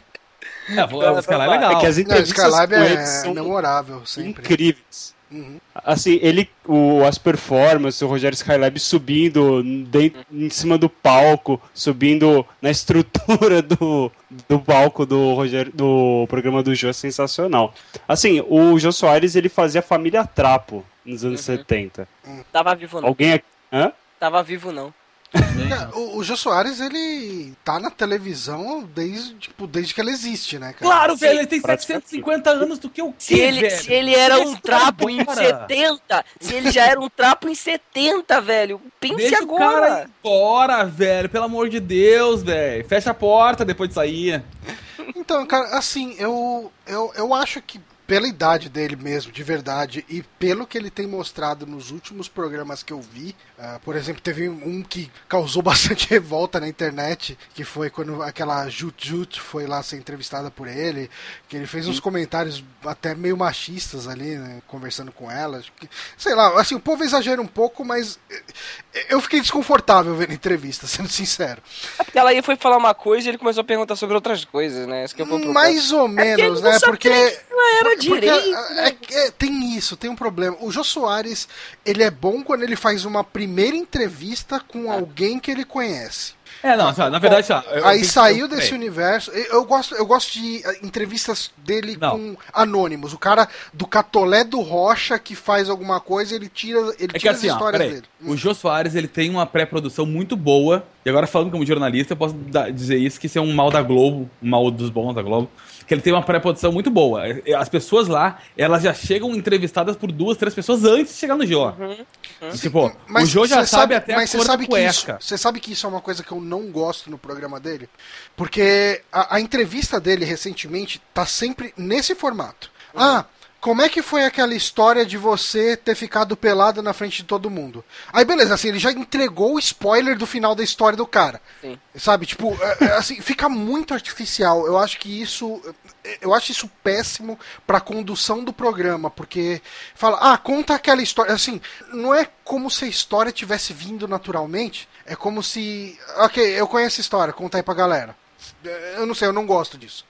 É, o Skylab é legal. É que as Não, o entrevistas Skylab é são memorável, sempre. incríveis. Uhum. Assim, ele, o, as performances, o Rogério Skylab subindo dentro, em cima do palco, subindo na estrutura do, do palco do Rogério, do programa do Jô é sensacional. Assim, o Jô Soares ele fazia Família Trapo nos anos 70. Tava vivo não. Alguém aqui. Hã? Tava vivo não. É, o, o Jô Soares, ele tá na televisão desde, tipo, desde que ela existe, né, cara? Claro, velho, ele tem praticamente. 750 anos do que o Se quê, ele, velho? se ele era um Deixa o trapo cara em embora. 70, se ele já era um trapo em 70, velho, pense Deixa o cara agora. ir embora, velho. Pelo amor de Deus, velho. Fecha a porta depois de sair. Então, cara, assim, eu, eu, eu acho que pela idade dele mesmo, de verdade, e pelo que ele tem mostrado nos últimos programas que eu vi, ah, por exemplo, teve um que causou bastante revolta na internet, que foi quando aquela Jut Jut foi lá ser entrevistada por ele, que ele fez uns comentários até meio machistas ali, né, conversando com ela. Sei lá, assim, o povo exagera um pouco, mas eh, eu fiquei desconfortável vendo a entrevista, sendo sincero. Porque ela aí foi falar uma coisa e ele começou a perguntar sobre outras coisas, né? Que foi o problema. Mais ou É menos, não né? Porque. Ela era porque, direito, é- né? é que- é, tem isso, tem um problema. O Jô Soares, ele é bom quando ele faz uma primeira entrevista com alguém que ele conhece. É, não, só, na verdade, só, eu- Aí eu- saiu eu- desse peraí. universo. Eu gosto, eu gosto de eh, entrevistas dele Não. com anônimos. O cara do Catolé do Rocha que faz alguma coisa, ele tira, ele É que tira assim, as ó, histórias peraí. dele. O Jô Soares, ele tem uma pré-produção muito boa. E agora, falando como jornalista, eu posso dar- dizer isso, que isso é um mal da Globo, um mal dos bons da Globo. Que ele tem uma pré-produção muito boa. As pessoas lá, elas já chegam entrevistadas por duas, três pessoas antes de chegar no Jô. E, tipo, o Jô já cê sabe, até mas a cor sabe da que isso, cueca. Você sabe que isso é uma coisa que eu não gosto no programa dele? Porque a, a entrevista dele recentemente tá sempre nesse formato. Uhum. Ah, como é que foi aquela história de você ter ficado pelado na frente de todo mundo? Aí beleza, assim, ele já entregou o spoiler do final da história do cara. Sim. Sabe, tipo, é, é, assim, fica muito artificial. Eu acho que isso. Eu acho isso péssimo pra condução do programa, porque fala, ah, conta aquela história. Assim, não é como se a história tivesse vindo naturalmente. É como se. Ok, eu conheço a história, conta aí pra galera. É, Eu não sei, eu não gosto disso.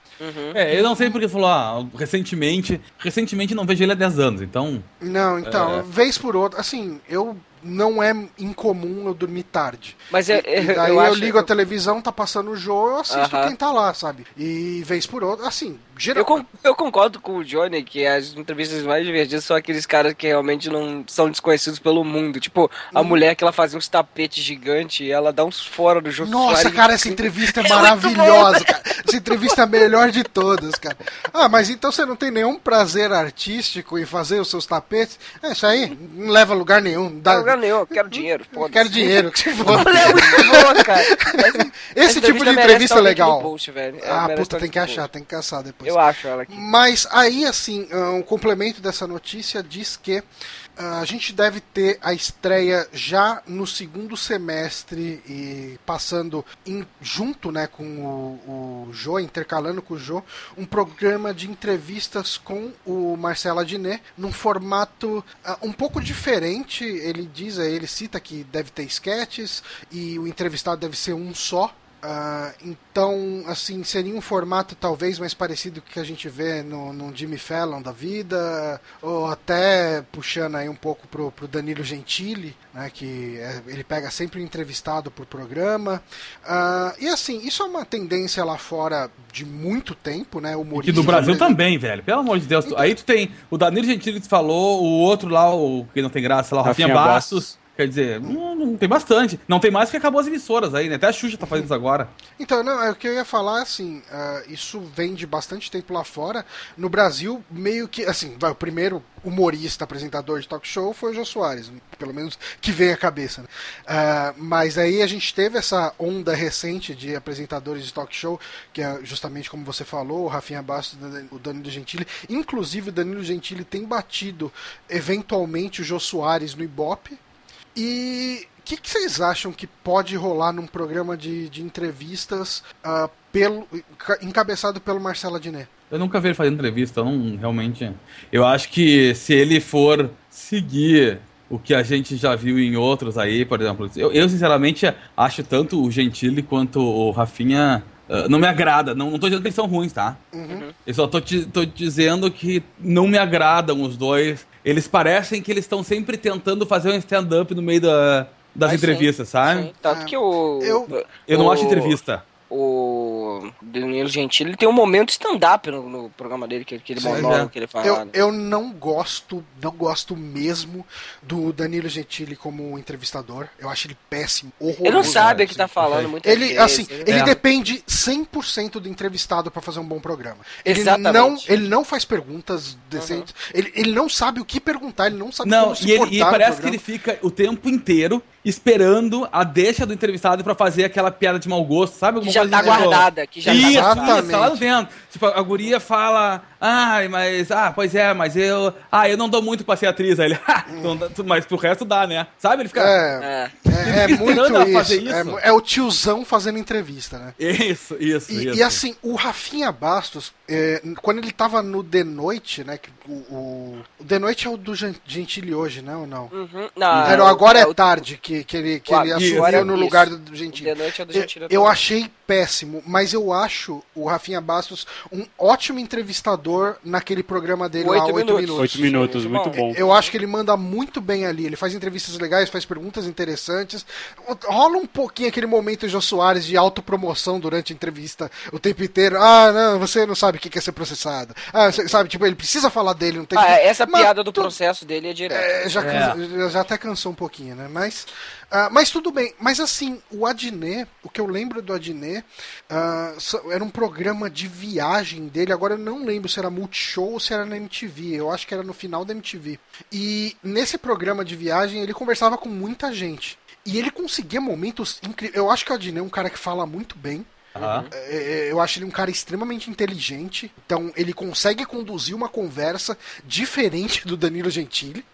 É, eu não sei porque falou, ah, recentemente. Recentemente não vejo ele há 10 anos, então. Não, então, É. vez por outra, assim, eu. Não é incomum eu dormir tarde. Mas eu, E eu, daí eu eu, ligo a televisão, tá passando o jogo, eu assisto Aham. quem tá lá, sabe? E vez por outra, assim, geral. Eu, con- eu concordo com o Johnny que as entrevistas mais divertidas são aqueles caras que realmente não são desconhecidos pelo mundo. Tipo, a mulher que ela fazia uns tapetes gigantes e ela dá uns fora do jogo. Nossa, cara, essa entrevista é É maravilhosa, cara. Essa entrevista é a melhor de todas, cara. Ah, mas então você não tem nenhum prazer artístico em fazer os seus tapetes? É isso aí, não leva a lugar nenhum. Dá... Não, lugar nenhum, eu quero dinheiro. Eu quero dinheiro, que se é muito boa, cara. Essa- Esse essa tipo de entrevista é legal. Post, velho. Ela Ah, puta, tem que achar, tem que caçar depois. Eu acho ela aqui. Mas aí, assim, ah, um complemento dessa notícia diz que ah, a gente deve ter a estreia já no segundo semestre e passando em- junto né, com o, o Jô, intercalando com o Jô, um programa de entrevistas com o Marcelo Adnet, num formato ah, um pouco diferente. Ele diz, ele cita que deve ter sketches e o entrevistado deve ser um só. Ah, então, assim, seria um formato talvez mais parecido com o que a gente vê no, no Jimmy Fallon da vida, ou até puxando aí um pouco pro, pro Danilo Gentili, né, que é- ele pega sempre um entrevistado por programa. Ah, e assim, isso é uma tendência lá fora de muito tempo, né? Humorista no Brasil brasileiro- também, velho. Pelo amor de Deus. Aí tu tem o Danilo Gentili que tu falou, o outro lá, o que não tem graça lá, o Rafinha, Rafinha Bastos. Quer dizer, não, não tem bastante. Não tem mais porque acabou as emissoras aí, né? Até a Xuxa tá fazendo isso agora. Então, não, é o que eu ia falar, assim, ah, isso vem de bastante tempo lá fora. No Brasil, meio que, assim, vai, o primeiro humorista, apresentador de talk show foi o Jô Soares, pelo menos que vem à cabeça. né? Ah, mas aí a gente teve essa onda recente de apresentadores de talk show, que é justamente como você falou, o Rafinha Bastos, o Danilo Gentili. Inclusive, o Danilo Gentili tem batido, eventualmente, o Jô Soares no Ibope. E o que, que vocês acham que pode rolar num programa de, de entrevistas ah, pelo, enca- encabeçado pelo Marcelo Adnet? Eu nunca vi ele fazendo entrevista, não realmente. Eu acho que se ele for seguir o que a gente já viu em outros aí, por exemplo, eu, eu sinceramente acho tanto o Gentili quanto o Rafinha uh, não me agrada. Não, não tô dizendo que eles são ruins, tá? Uhum. Eu só tô, te, tô dizendo que não me agradam os dois. Eles parecem que eles estão sempre tentando fazer um stand-up no meio da, das sim, entrevistas, sabe? Sim, tanto É, que o. eu- Eu não o- acho entrevista. O Danilo Gentili ele tem um momento stand-up no, no programa dele, que, que ele Sim, monólogo é. que ele fala. Eu, né? eu não gosto, não gosto mesmo do Danilo Gentili como entrevistador. Eu acho ele péssimo, horroroso. Ele não sabe o que tá falando muito Ele, assim, ele É. depende 100% do entrevistado pra fazer um bom programa. Ele Exatamente. não, ele não faz perguntas decentes. Ele, ele não sabe o que perguntar, ele não sabe Não, como se e, ele, portar e parece que ele fica o tempo inteiro esperando a deixa do entrevistado pra fazer aquela piada de mau gosto, sabe? Que Alguma já coisa tá tipo- guardada, que já isso, tá isso, Exatamente. tá lá dentro. Tipo, a guria fala, ai, mas, ah, pois é, mas eu, ah, eu não dou muito pra ser atriz. Aí ele, ah, então mas pro resto dá, né? Sabe? Ele fica, É, É. é, é Ele fica muito isso. fazer É, isso. mu- é o tiozão fazendo entrevista, né? isso, isso, E, isso. e assim, o Rafinha Bastos, é, quando ele tava no The Noite, né? que O, o, o The Noite é o do Gen- Gentili hoje, né? Ou não? Uhum. Não, Era o Agora é, o- tarde que, que ele, que ele assumiu agora- no isso. lugar do, Gentili. É do Eu, Gentili eu atual. achei péssimo, mas eu acho o Rafinha Bastos um ótimo entrevistador naquele programa dele lá, Oito 8 minutos. minutos. Oito minutos, Muito muito bom. bom. Eu acho que ele manda muito bem ali. Ele faz entrevistas legais, faz perguntas interessantes. Rola um pouquinho aquele momento Jô Soares de autopromoção durante a entrevista o tempo inteiro. Ah, não, você não sabe o que é ser processado. Ah, você sabe, tipo, ele precisa falar dele, não tem Ah, que- essa Mas piada do tu- processo dele é direto. é, já, É. já até cansou um pouquinho, né? Mas, ah, mas tudo bem. Mas assim, o Adnet, o que eu lembro do Adnet, so- era um programa de viagem dele. Agora eu não lembro se era Multishow ou se era na MTV. Eu acho que era no final da MTV. E nesse programa de viagem ele conversava com muita gente. E ele conseguia momentos incríveis. Eu acho que o Adnet é um cara que fala muito bem. É, Eu acho ele um cara extremamente inteligente. Então, ele consegue conduzir uma conversa diferente do Danilo Gentili.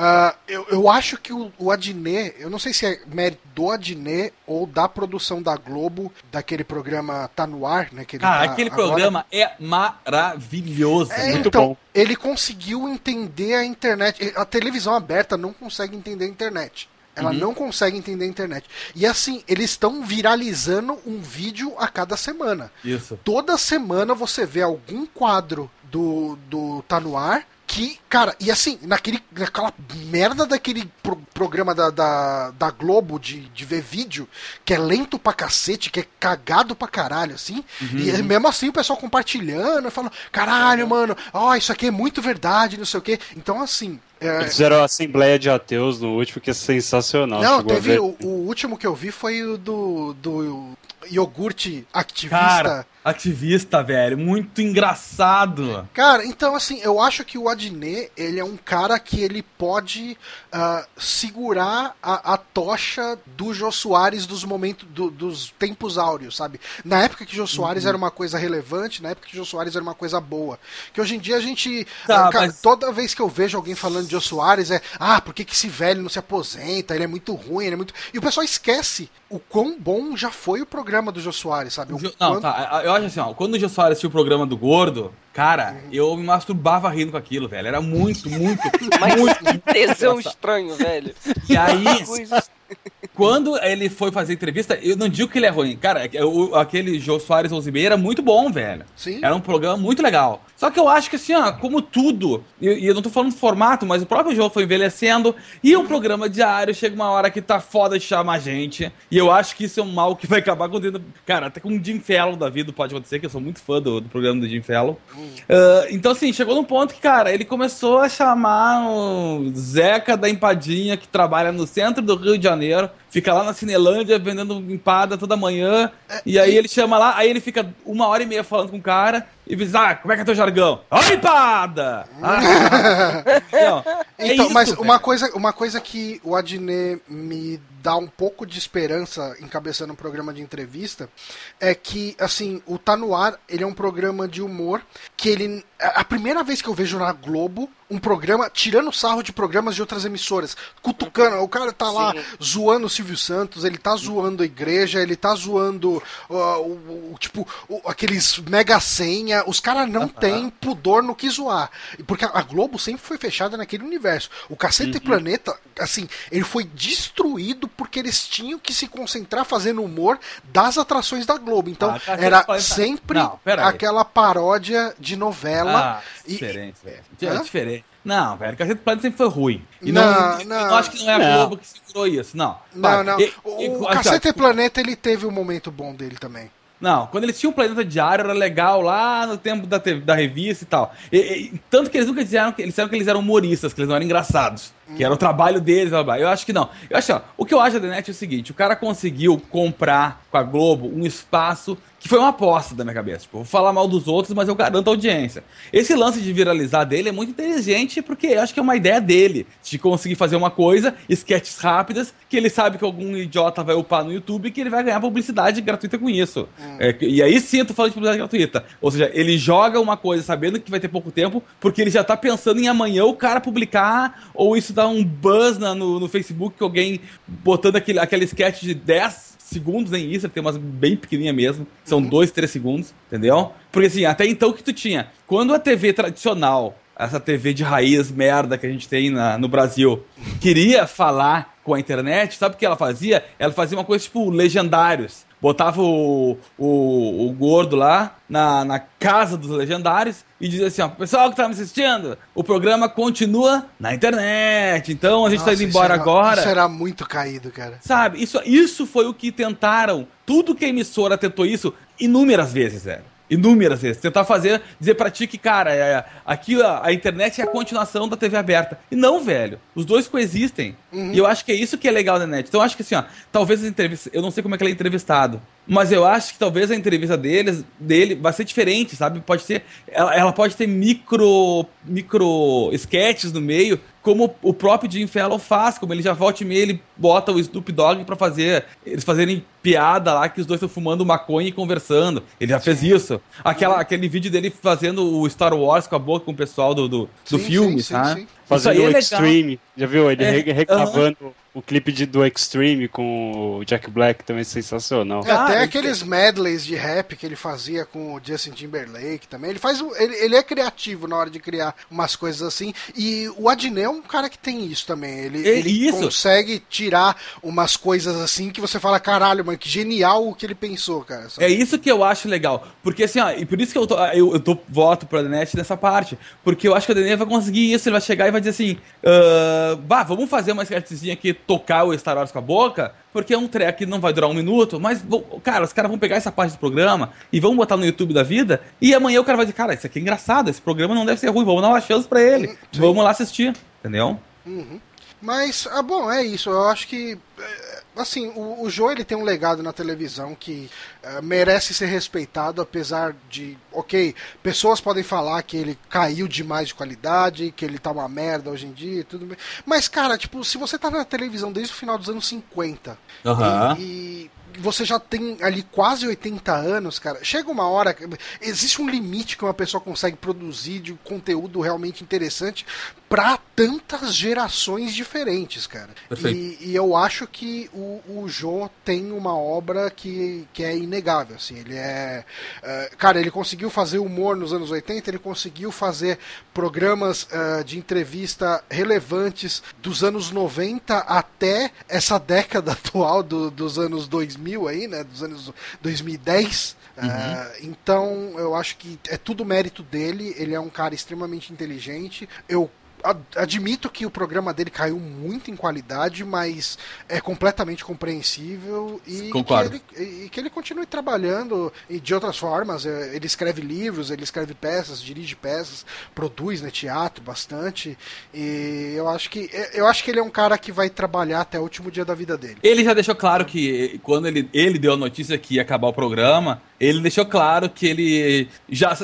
Ah, eu, eu acho que o, o Adnet, eu não sei se é mérito do Adnet ou da produção da Globo, daquele programa Tá No Ar, né? Que ele Cara, tá aquele agora. programa é maravilhoso. É, Muito então, bom. ele conseguiu entender a internet. A televisão aberta não consegue entender a internet. Ela não consegue entender a internet. E assim, eles estão viralizando um vídeo a cada semana. Isso. Toda semana você vê algum quadro do, do Tá No Ar que, cara, e assim, naquele, naquela merda daquele pro- programa da, da, da Globo de, de ver vídeo, que é lento pra cacete, que é cagado pra caralho, assim, e Uhum. mesmo assim o pessoal compartilhando, falando, caralho, mano, ó, isso aqui é muito verdade, não sei o quê. Então, assim. é, Eles fizeram a Assembleia de Ateus no último, que é sensacional. não, teve o, o último que eu vi foi o do, do iogurte ativista. Cara, ativista, velho. Muito engraçado. Cara, então assim, eu acho que o Adnet, ele é um cara que ele pode ah, segurar a, a tocha do Jô Soares dos momentos, do- dos tempos áureos, sabe? Na época que Jô Soares Uhum. era uma coisa relevante, na época que Jô Soares era uma coisa boa. Que hoje em dia a gente, Tá, ah, cara, mas- toda vez que eu vejo alguém falando de Jô Soares é, ah, por que, que esse velho não se aposenta? Ele é muito ruim, ele é muito... E o pessoal esquece o quão bom já foi o programa do Jô Soares, sabe? O Não, quanto- tá. Eu acho assim, ó. Quando o Jô Soares tinha o programa do Gordo, cara, Uhum. eu me masturbava rindo com aquilo, velho. Era muito, muito, Mas muito. que tesão estranho, velho. E aí, quando ele foi fazer entrevista, eu não digo que ele é ruim. Cara, é o- aquele Jô Soares 11 era muito bom, velho. Sim. Era um programa muito legal. Só que eu acho que assim, ó, como tudo, e, e eu não tô falando do formato, mas o próprio jogo foi envelhecendo, e um programa diário chega uma hora que tá foda de chamar gente. E eu acho que isso é um mal que vai acabar acontecendo. Cara, até com o Jim Fellow da vida pode acontecer, que eu sou muito fã do, do programa do Jim Fellow. Ah, então, assim, chegou num ponto que, cara, ele começou a chamar o Zeca da Empadinha, que trabalha no centro do Rio de Janeiro, fica lá na Cinelândia vendendo empada toda manhã. E aí ele chama lá, aí ele fica uma hora e meia falando com o cara e diz: Ah, como é que é teu jargão? Ó, empada! Ah, Não, é Então, isso, mas velho. uma coisa, uma coisa que o Adnet me dá um pouco de esperança encabeçando um programa de entrevista é que, assim, o Tá No Ar, ele é um programa de humor que ele... A primeira vez que eu vejo na Globo um programa tirando sarro de programas de outras emissoras, cutucando, o cara tá lá Sim. zoando o Silvio Santos, ele tá zoando a igreja, ele tá zoando ó, o, o- tipo o- aqueles mega senha, os caras não têm pudor no que zoar. Porque a Globo sempre foi fechada naquele universo. O Cacete e Planeta, assim, ele foi destruído porque eles tinham que se concentrar fazendo humor das atrações da Globo. Então, Ah, Cacete era Planeta- sempre Não, aquela paródia de novela. Ah, e- diferente, velho. Hã? É diferente. Não, velho, Cacete Planeta sempre foi ruim. E Não, não, eu não. não acho que não é a Não. Globo que segurou isso, não. Não, não. E- O, e- o assim, Cacete Planeta, ele teve um momento bom dele também. Não, quando eles tinham um planeta diário era legal lá no tempo da, TV da revista e tal. E- e- tanto que eles nunca disseram que eles disseram que eles eram humoristas, que eles não eram engraçados. Que era o trabalho deles, blá, blá. Eu acho que não. Eu acho, ó, o que eu acho da net é o seguinte: o cara conseguiu comprar com a Globo um espaço que foi uma aposta da minha cabeça. Tipo, vou falar mal dos outros, mas eu garanto a audiência. Esse lance de viralizar dele é muito inteligente, porque eu acho que é uma ideia dele, de conseguir fazer uma coisa, sketches rápidas, que ele sabe que algum idiota vai upar no YouTube e que ele vai ganhar publicidade gratuita com isso. É, e aí sim eu tô falando de publicidade gratuita. Ou seja, ele joga uma coisa sabendo que vai ter pouco tempo, porque ele já tá pensando em amanhã o cara publicar, ou isso dá um buzz na- no, no Facebook, que alguém botando aquele, aquele sketch de 10 segundos, nem isso, tem umas bem pequenininha mesmo, são dois, três segundos, entendeu? Porque assim, até então o que tu tinha, quando a TV tradicional, essa TV de raiz merda que a gente tem na- no Brasil, queria falar com a internet, sabe o que ela fazia? Ela fazia uma coisa tipo legendários. Botava o, o, o gordo lá na, na casa dos legendários e dizia assim: ó, pessoal que tá me assistindo, o programa continua na internet. Então a gente tá Nossa, indo isso embora era- agora. Isso era muito caído, cara. Sabe, isso, isso foi o que tentaram. Tudo que a emissora tentou isso inúmeras vezes, velho. Inúmeras vezes. Tentar fazer, dizer pra ti que, cara, é, aqui a, a internet é a continuação da TV aberta. E não, velho. Os dois coexistem. E eu acho que é isso que é legal da net. Então eu acho que assim, ó, talvez as entrevistas. Eu não sei como é que ele é entrevistado. Mas eu acho que talvez a entrevista deles, dele vai ser diferente, sabe? Pode ser. Ela, ela pode ter micro. micro sketches no meio, como o próprio Jim Fallon faz, como ele já volta e meia, ele bota o Snoop Dogg pra fazer. Eles fazerem piada lá que os dois estão fumando maconha e conversando. Ele já fez isso. Aquela, aquele vídeo dele fazendo o Star Wars com a boca com o pessoal do, do, do Sim, filme, sim, sim, tá? sim. Fazendo é o. Extreme. Já viu? Ele É, re- reclamando o clipe de, do Extreme com o Jack Black também é sensacional. É, até Ah, aqueles medleys de rap que ele fazia com o Justin Timberlake também. Ele faz. Ele, ele é criativo na hora de criar umas coisas assim. E o Adnet é um cara que tem isso também. Ele, É ele isso. consegue tirar umas coisas assim que você fala, caralho, mano, que genial o que ele pensou, cara. É isso que eu acho legal. Porque assim, ó, e por isso que eu, tô, eu, eu tô, voto pra net nessa parte. Porque eu acho que o Daniel vai conseguir isso. Ele vai chegar e vai dizer assim: bah, vamos fazer uma sketchzinha aqui, tocar o Star Wars com a boca. Porque é um track que não vai durar um minuto. Mas, cara, os caras vão pegar essa parte do programa e vão botar no YouTube da vida. E amanhã o cara vai dizer: cara, isso aqui é engraçado. Esse programa não deve ser ruim. Vamos dar uma chance pra ele. Vamos lá assistir. Entendeu? Mas, ah, bom, é isso. Eu acho que, é, assim, o, o Joe ele tem um legado na televisão que é, merece ser respeitado, apesar de, ok, pessoas podem falar que ele caiu demais de qualidade, que ele tá uma merda hoje em dia e tudo bem. Mas, cara, tipo, se você tá na televisão desde o final dos anos 50 Aham. e, e você já tem ali quase 80 anos, cara. Chega uma hora. Existe um limite que uma pessoa consegue produzir de conteúdo realmente interessante para tantas gerações diferentes, cara. E, e eu acho que o, o Jô tem uma obra que, que é inegável. Assim, ele é. eh, cara, ele conseguiu fazer humor nos anos 80, ele conseguiu fazer programas eh, de entrevista relevantes dos anos 90 até essa década atual do- dos anos 2000 aí, né? Dos anos 2010. Ah, então, eu acho que é tudo mérito dele. Ele é um cara extremamente inteligente. Eu admito que o programa dele caiu muito em qualidade, mas é completamente compreensível e que, ele, e que ele continue trabalhando e de outras formas. É, Ele escreve livros, ele escreve peças, dirige peças, produz né, teatro bastante. E eu acho que eu acho que ele é um cara que vai trabalhar até o último dia da vida dele. Ele já deixou claro que quando ele, ele deu a notícia que ia acabar o programa, ele deixou claro que ele já,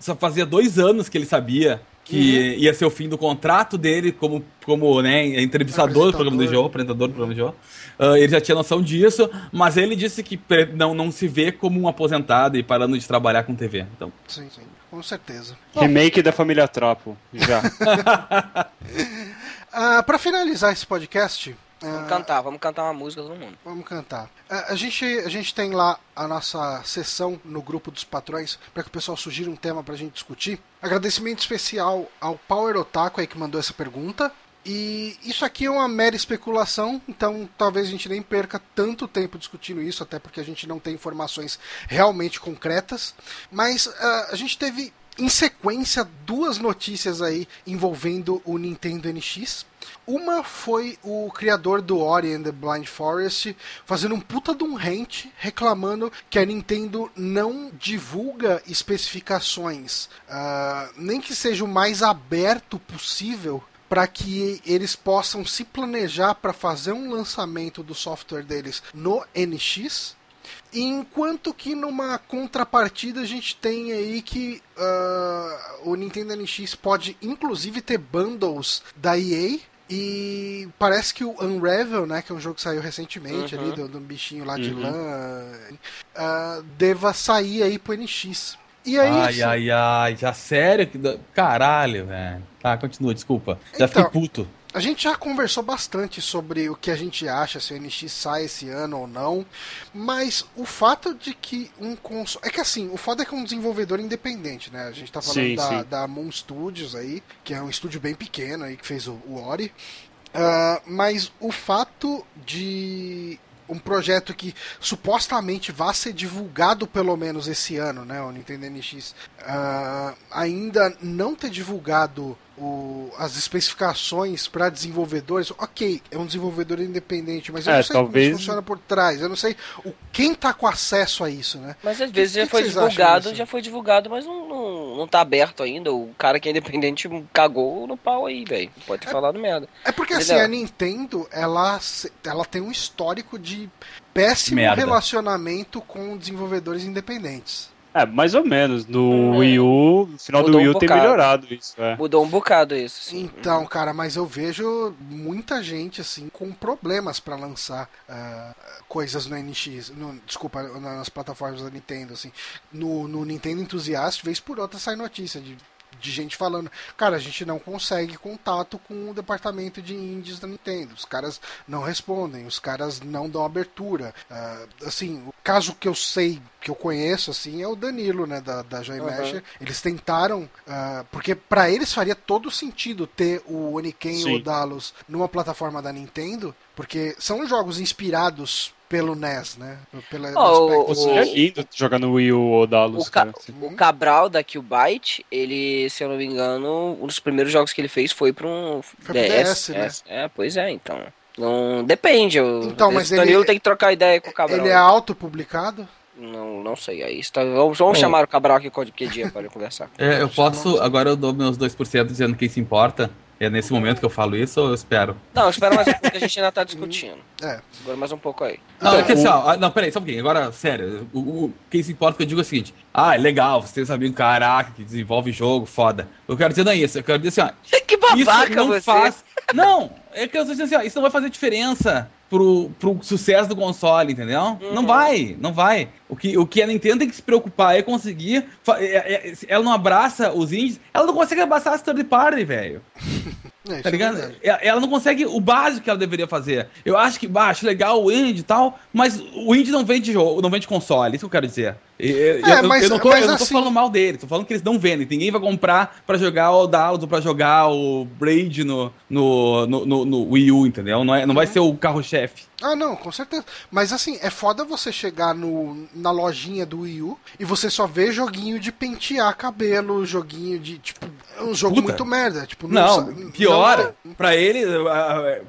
já fazia dois anos que ele sabia que ia ser o fim do contrato dele como, como né, entrevistador do programa do jogo, apresentador do programa do jogo. Ah, ele já tinha noção disso, mas ele disse que não, não se vê como um aposentado e parando de trabalhar com TV. Então, Sim, sim, com certeza. Remake da família Trapo. Já. Ah, para finalizar esse podcast, Vamos ah, cantar, vamos cantar uma música todo mundo. Vamos cantar. A, a gente, a gente tem lá a nossa sessão no grupo dos patrões para que o pessoal sugira um tema para a gente discutir. Agradecimento especial ao Power Otaku aí que mandou essa pergunta. E isso aqui é uma mera especulação, então talvez a gente nem perca tanto tempo discutindo isso, até porque a gente não tem informações realmente concretas. Mas uh, a gente teve em sequência duas notícias aí envolvendo o Nintendo NX. Uma foi o criador do Ori and the Blind Forest fazendo um puta de um rant reclamando que a Nintendo não divulga especificações, uh, nem que seja o mais aberto possível para que eles possam se planejar para fazer um lançamento do software deles no NX. Enquanto que numa contrapartida a gente tem aí que uh, o Nintendo NX pode inclusive ter bundles da EA. E parece que o Unravel, né, que é um jogo que saiu recentemente uhum. ali, do, do bichinho lá de uhum. lã, uh, deva sair aí pro NX. E aí, ai, ai, ai, já sério? Caralho, velho. Tá, continua, desculpa. Já então, fiquei puto. A gente já conversou bastante sobre o que a gente acha se o NX sai esse ano ou não, mas o fato de que um console. É que assim, o foda é que é um desenvolvedor independente, né? A gente tá falando sim, da, sim. da Moon Studios aí, que é um estúdio bem pequeno aí que fez o, o Ori. Uh, mas o fato de um projeto que supostamente vai ser divulgado pelo menos esse ano, né, o Nintendo NX, uh, ainda não ter divulgado o, as especificações para desenvolvedores, ok, é um desenvolvedor independente, mas eu é, não sei talvez... como funciona por trás, eu não sei o, quem tá com acesso a isso, né? Mas às vezes que, já que foi divulgado, já foi divulgado, mas não, não, não tá aberto ainda. O cara que é independente cagou no pau aí, velho. Pode ter é, falado merda. É porque Entendeu? assim, a Nintendo, ela, ela tem um histórico de péssimo merda. relacionamento com desenvolvedores independentes. É, mais ou menos. No é. Wii U, no final Mudou do Wii U um tem melhorado isso. É. Mudou um bocado isso. Sim. Então, cara, mas eu vejo muita gente, assim, com problemas para lançar uh, coisas no NX. No, desculpa, nas plataformas da Nintendo, assim. No, no Nintendo Enthusiast, vez por outra sai notícia de de gente falando, cara, a gente não consegue contato com o departamento de indies da Nintendo. Os caras não respondem, os caras não dão abertura. Uh, assim, o caso que eu sei, que eu conheço, assim, é o Danilo, né, da, da Joy uhum. Eles tentaram, uh, porque para eles faria todo sentido ter o Oniken ou o Dalos numa plataforma da Nintendo, porque são jogos inspirados pelo NES, né? Pela, oh, o, Seria lindo jogar no Wii U ou Dalus. O, Ca o Cabral da Killbyte, ele, se eu não me engano, um dos primeiros jogos que ele fez foi para um foi DS, DS né? É, pois é, então. Não depende. Então, mas ele Danilo tem que trocar ideia com o Cabral. Ele é autopublicado? Não, não sei. Aí está, vamos, vamos chamar o Cabral aqui que dia para conversar. É, eu posso. Agora eu dou meus 2% dizendo quem se importa. É nesse momento que eu falo isso ou eu espero? Não, espera mais um pouco que a gente ainda tá discutindo. É. Agora mais um pouco aí. Não, é que assim, ó, não, peraí, só um pouquinho. Agora, sério, o, o, quem se importa que eu digo é o seguinte: ah, é legal, você tem um amigo, caraca, que desenvolve jogo, foda. Eu quero dizer não é isso, eu quero dizer assim, ó. Que babaca isso não você. Faz... Não, é que eu estou dizendo assim, ó, isso não vai fazer diferença pro, pro sucesso do console, entendeu? Uhum. Não vai, não vai. O que, o que a Nintendo tem que se preocupar é conseguir. É, é, ela não abraça os indies, ela não consegue abraçar as third party, velho. É, tá é ligado? É ela não consegue o básico que ela deveria fazer. Eu acho que, bah, acho legal o indie e tal, mas o indie não vende jogo, não vende console, isso que eu quero dizer. Eu, é, eu, mas, eu, não tô, eu não tô assim... falando mal deles, tô falando que eles não vendem. Ninguém vai comprar pra jogar o Dallas ou pra jogar o Braid no, no, no, no, no Wii U, entendeu? Não, é, não vai uhum. ser o carro-chefe. Ah, não, com certeza. Mas assim, é foda você chegar no, na lojinha do Wii U e você só vê joguinho de pentear cabelo, joguinho de, tipo, é um jogo Puta. muito merda. Tipo, não, não pior, não... pra ele,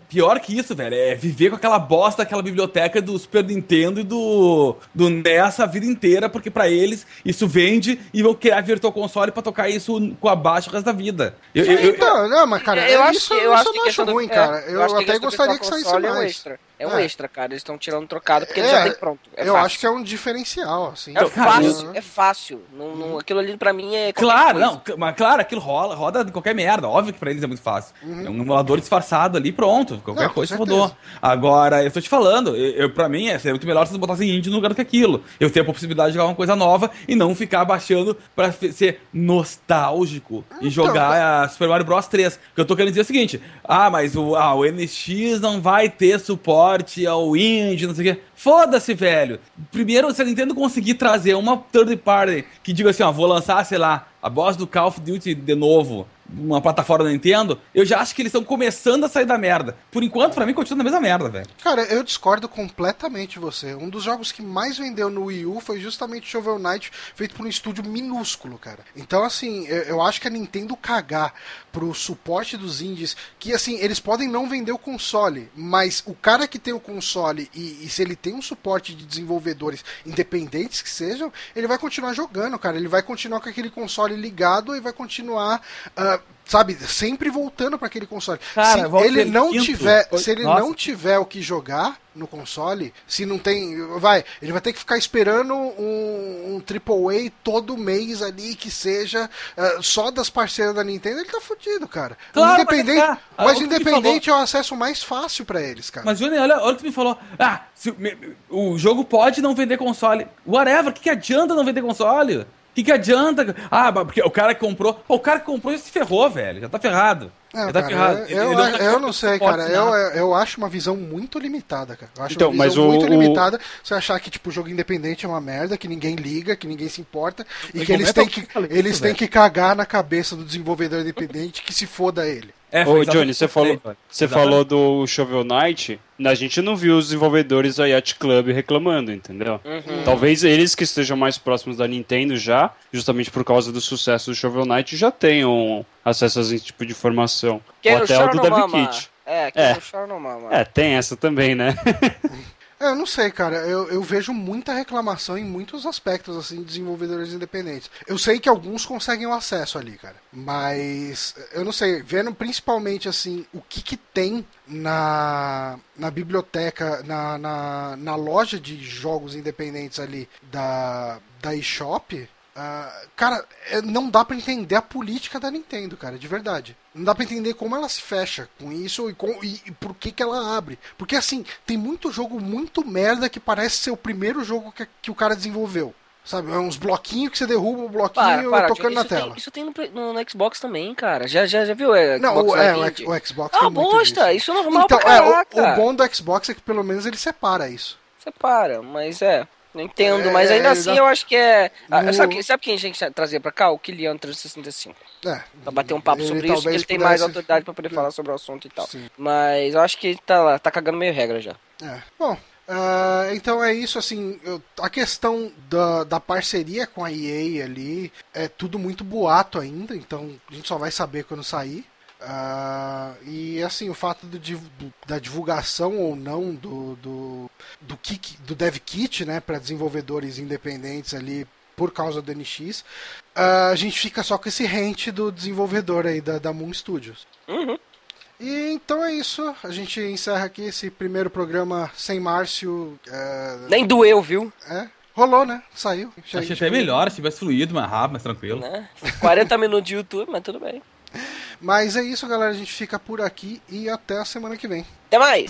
pior que isso, velho, é viver com aquela bosta, aquela biblioteca do Super Nintendo e do, do NES a vida inteira, porque pra eles isso vende e vão criar Virtual Console pra tocar isso com abaixo o resto da vida. Eu, eu, eu, não, não, mas cara, eu, isso, acho, eu, isso acho não acho ruim, do, cara. eu, até gostaria que saísse mais. É um extra. É um é. extra, cara. Eles estão tirando trocado porque é, ele já tem pronto. É eu fácil. acho que é um diferencial, assim. É fácil, é fácil. Não, não, uhum. aquilo ali pra mim é. Claro, não, mas claro, aquilo rola, roda de qualquer merda. Óbvio que pra eles é muito fácil. Uhum. É um emulador disfarçado ali, pronto. Qualquer não, coisa rodou. Agora, eu tô te falando, eu, eu, pra mim é, é muito melhor se eles botassem indie no lugar do que aquilo. Eu tenho a possibilidade de jogar uma coisa nova e não ficar baixando pra ser nostálgico então, e jogar a Super Mario Bros 3. O que eu tô querendo dizer é o seguinte: ah, mas o, ah, o NX não vai ter suporte ao indie não sei o quê. Foda-se, velho. Primeiro, se a Nintendo conseguir trazer uma third party que diga assim, ó, vou lançar, sei lá, a boss do Call of Duty de novo uma plataforma da Nintendo, eu já acho que eles estão começando a sair da merda. Por enquanto, pra mim, continua na mesma merda, velho. Cara, eu discordo completamente de você. Um dos jogos que mais vendeu no Wii U foi justamente Shovel Knight, feito por um estúdio minúsculo, cara. Então, assim, eu, eu acho que a Nintendo cagar pro suporte dos indies, que assim, eles podem não vender o console, mas o cara que tem o console e, e se ele tem um suporte de desenvolvedores independentes que sejam, ele vai continuar jogando, cara. Ele vai continuar com aquele console ligado e vai continuar. Uh, sabe, sempre voltando para aquele console. Cara, se ele não quinto. tiver, se ele Nossa. não tiver o que jogar no console, se não tem, vai, ele vai ter que ficar esperando um, um AAA todo mês ali que seja uh, só das parceiras da Nintendo, ele tá fudido, cara. Claro, independente, mas, cara, mas tu independente é o acesso mais fácil para eles, cara. Mas, Júnior, olha, olha o que tu me falou. Ah, se o- me- o jogo pode não vender console. Whatever, o que, que adianta não vender console? O que, que adianta? Ah, mas porque o cara que comprou. Pô, o cara que comprou já se ferrou, velho. Já tá ferrado. É, já tá cara, ferrado. eu, eu, Ele eu não sei, cara. Eu, nada. eu acho uma visão muito limitada, cara. Eu acho Então, uma mas visão o- muito o- limitada você achar que, tipo, o jogo independente é uma merda, que ninguém liga, que ninguém se importa, e que eles têm que, falei eles isso, têm velho. que cagar na cabeça do desenvolvedor independente que se foda ele. É, Ô, Johnny, você falou, você falou do Shovel Knight, a gente não viu os desenvolvedores da Yacht Club reclamando, entendeu? Uhum. Talvez eles que estejam mais próximos da Nintendo já, justamente por causa do sucesso do Shovel Knight, já tenham acesso a esse tipo de informação. Quem Ou até o do Dev. Kit. É, quem É. não chora não mama. É, tem essa também, né? É, eu não sei, cara. Eu, eu vejo muita reclamação em muitos aspectos, assim, de desenvolvedores independentes. Eu sei que alguns conseguem o acesso ali, cara. Mas eu não sei, vendo principalmente, assim, o que que tem na, na biblioteca, na, na, na loja de jogos independentes ali da, da eShop. Ah, cara, é, não dá pra entender a política da Nintendo, cara, de verdade. Não dá pra entender como ela se fecha com isso e, com, e, e por que, que ela abre. Porque assim, tem muito jogo muito merda que parece ser o primeiro jogo que, que o cara desenvolveu. Sabe? É uns bloquinhos que você derruba o bloquinho Para, para, tocando na tem, tela. isso tem no, no- no Xbox também, cara. Já, já, já viu? É, Não, Xbox o, é, o, o Xbox Ah, tem bosta, isso é normal Então, é, o- o, bom do Xbox é que pelo menos ele separa isso. Você para, mas é. Não entendo, É, mas ainda é, assim eu acho que é. Ah, No- Sabe, quem- sabe quem a gente trazer pra cá? O Kilian 365. É, Pra bater um papo Ele sobre isso, que talvez ele tem mais pudesse- autoridade pra poder falar sobre o assunto e tal. Sim. Mas eu acho que tá lá, tá cagando meio regra já. É. Bom, ah, então é isso, assim, eu- a questão da, da parceria com a EA ali é tudo muito boato ainda, então a gente só vai saber quando sair. Ah, e assim, o fato do do- da divulgação ou não do, do, do, kick, do Dev Kit né, para desenvolvedores independentes ali por causa do NX, ah, a gente fica só com esse rente do desenvolvedor aí da, da Moon Studios. Uhum. E então é isso. A gente encerra aqui esse primeiro programa sem Márcio. É, Nem doeu, viu? é, rolou, né? Saiu. Achei até melhor se tivesse fluído mais rápido, mais tranquilo. Né? 40 minutos de YouTube, mas tudo bem. Mas é isso, galera. A gente fica por aqui e até a semana que vem. Até mais!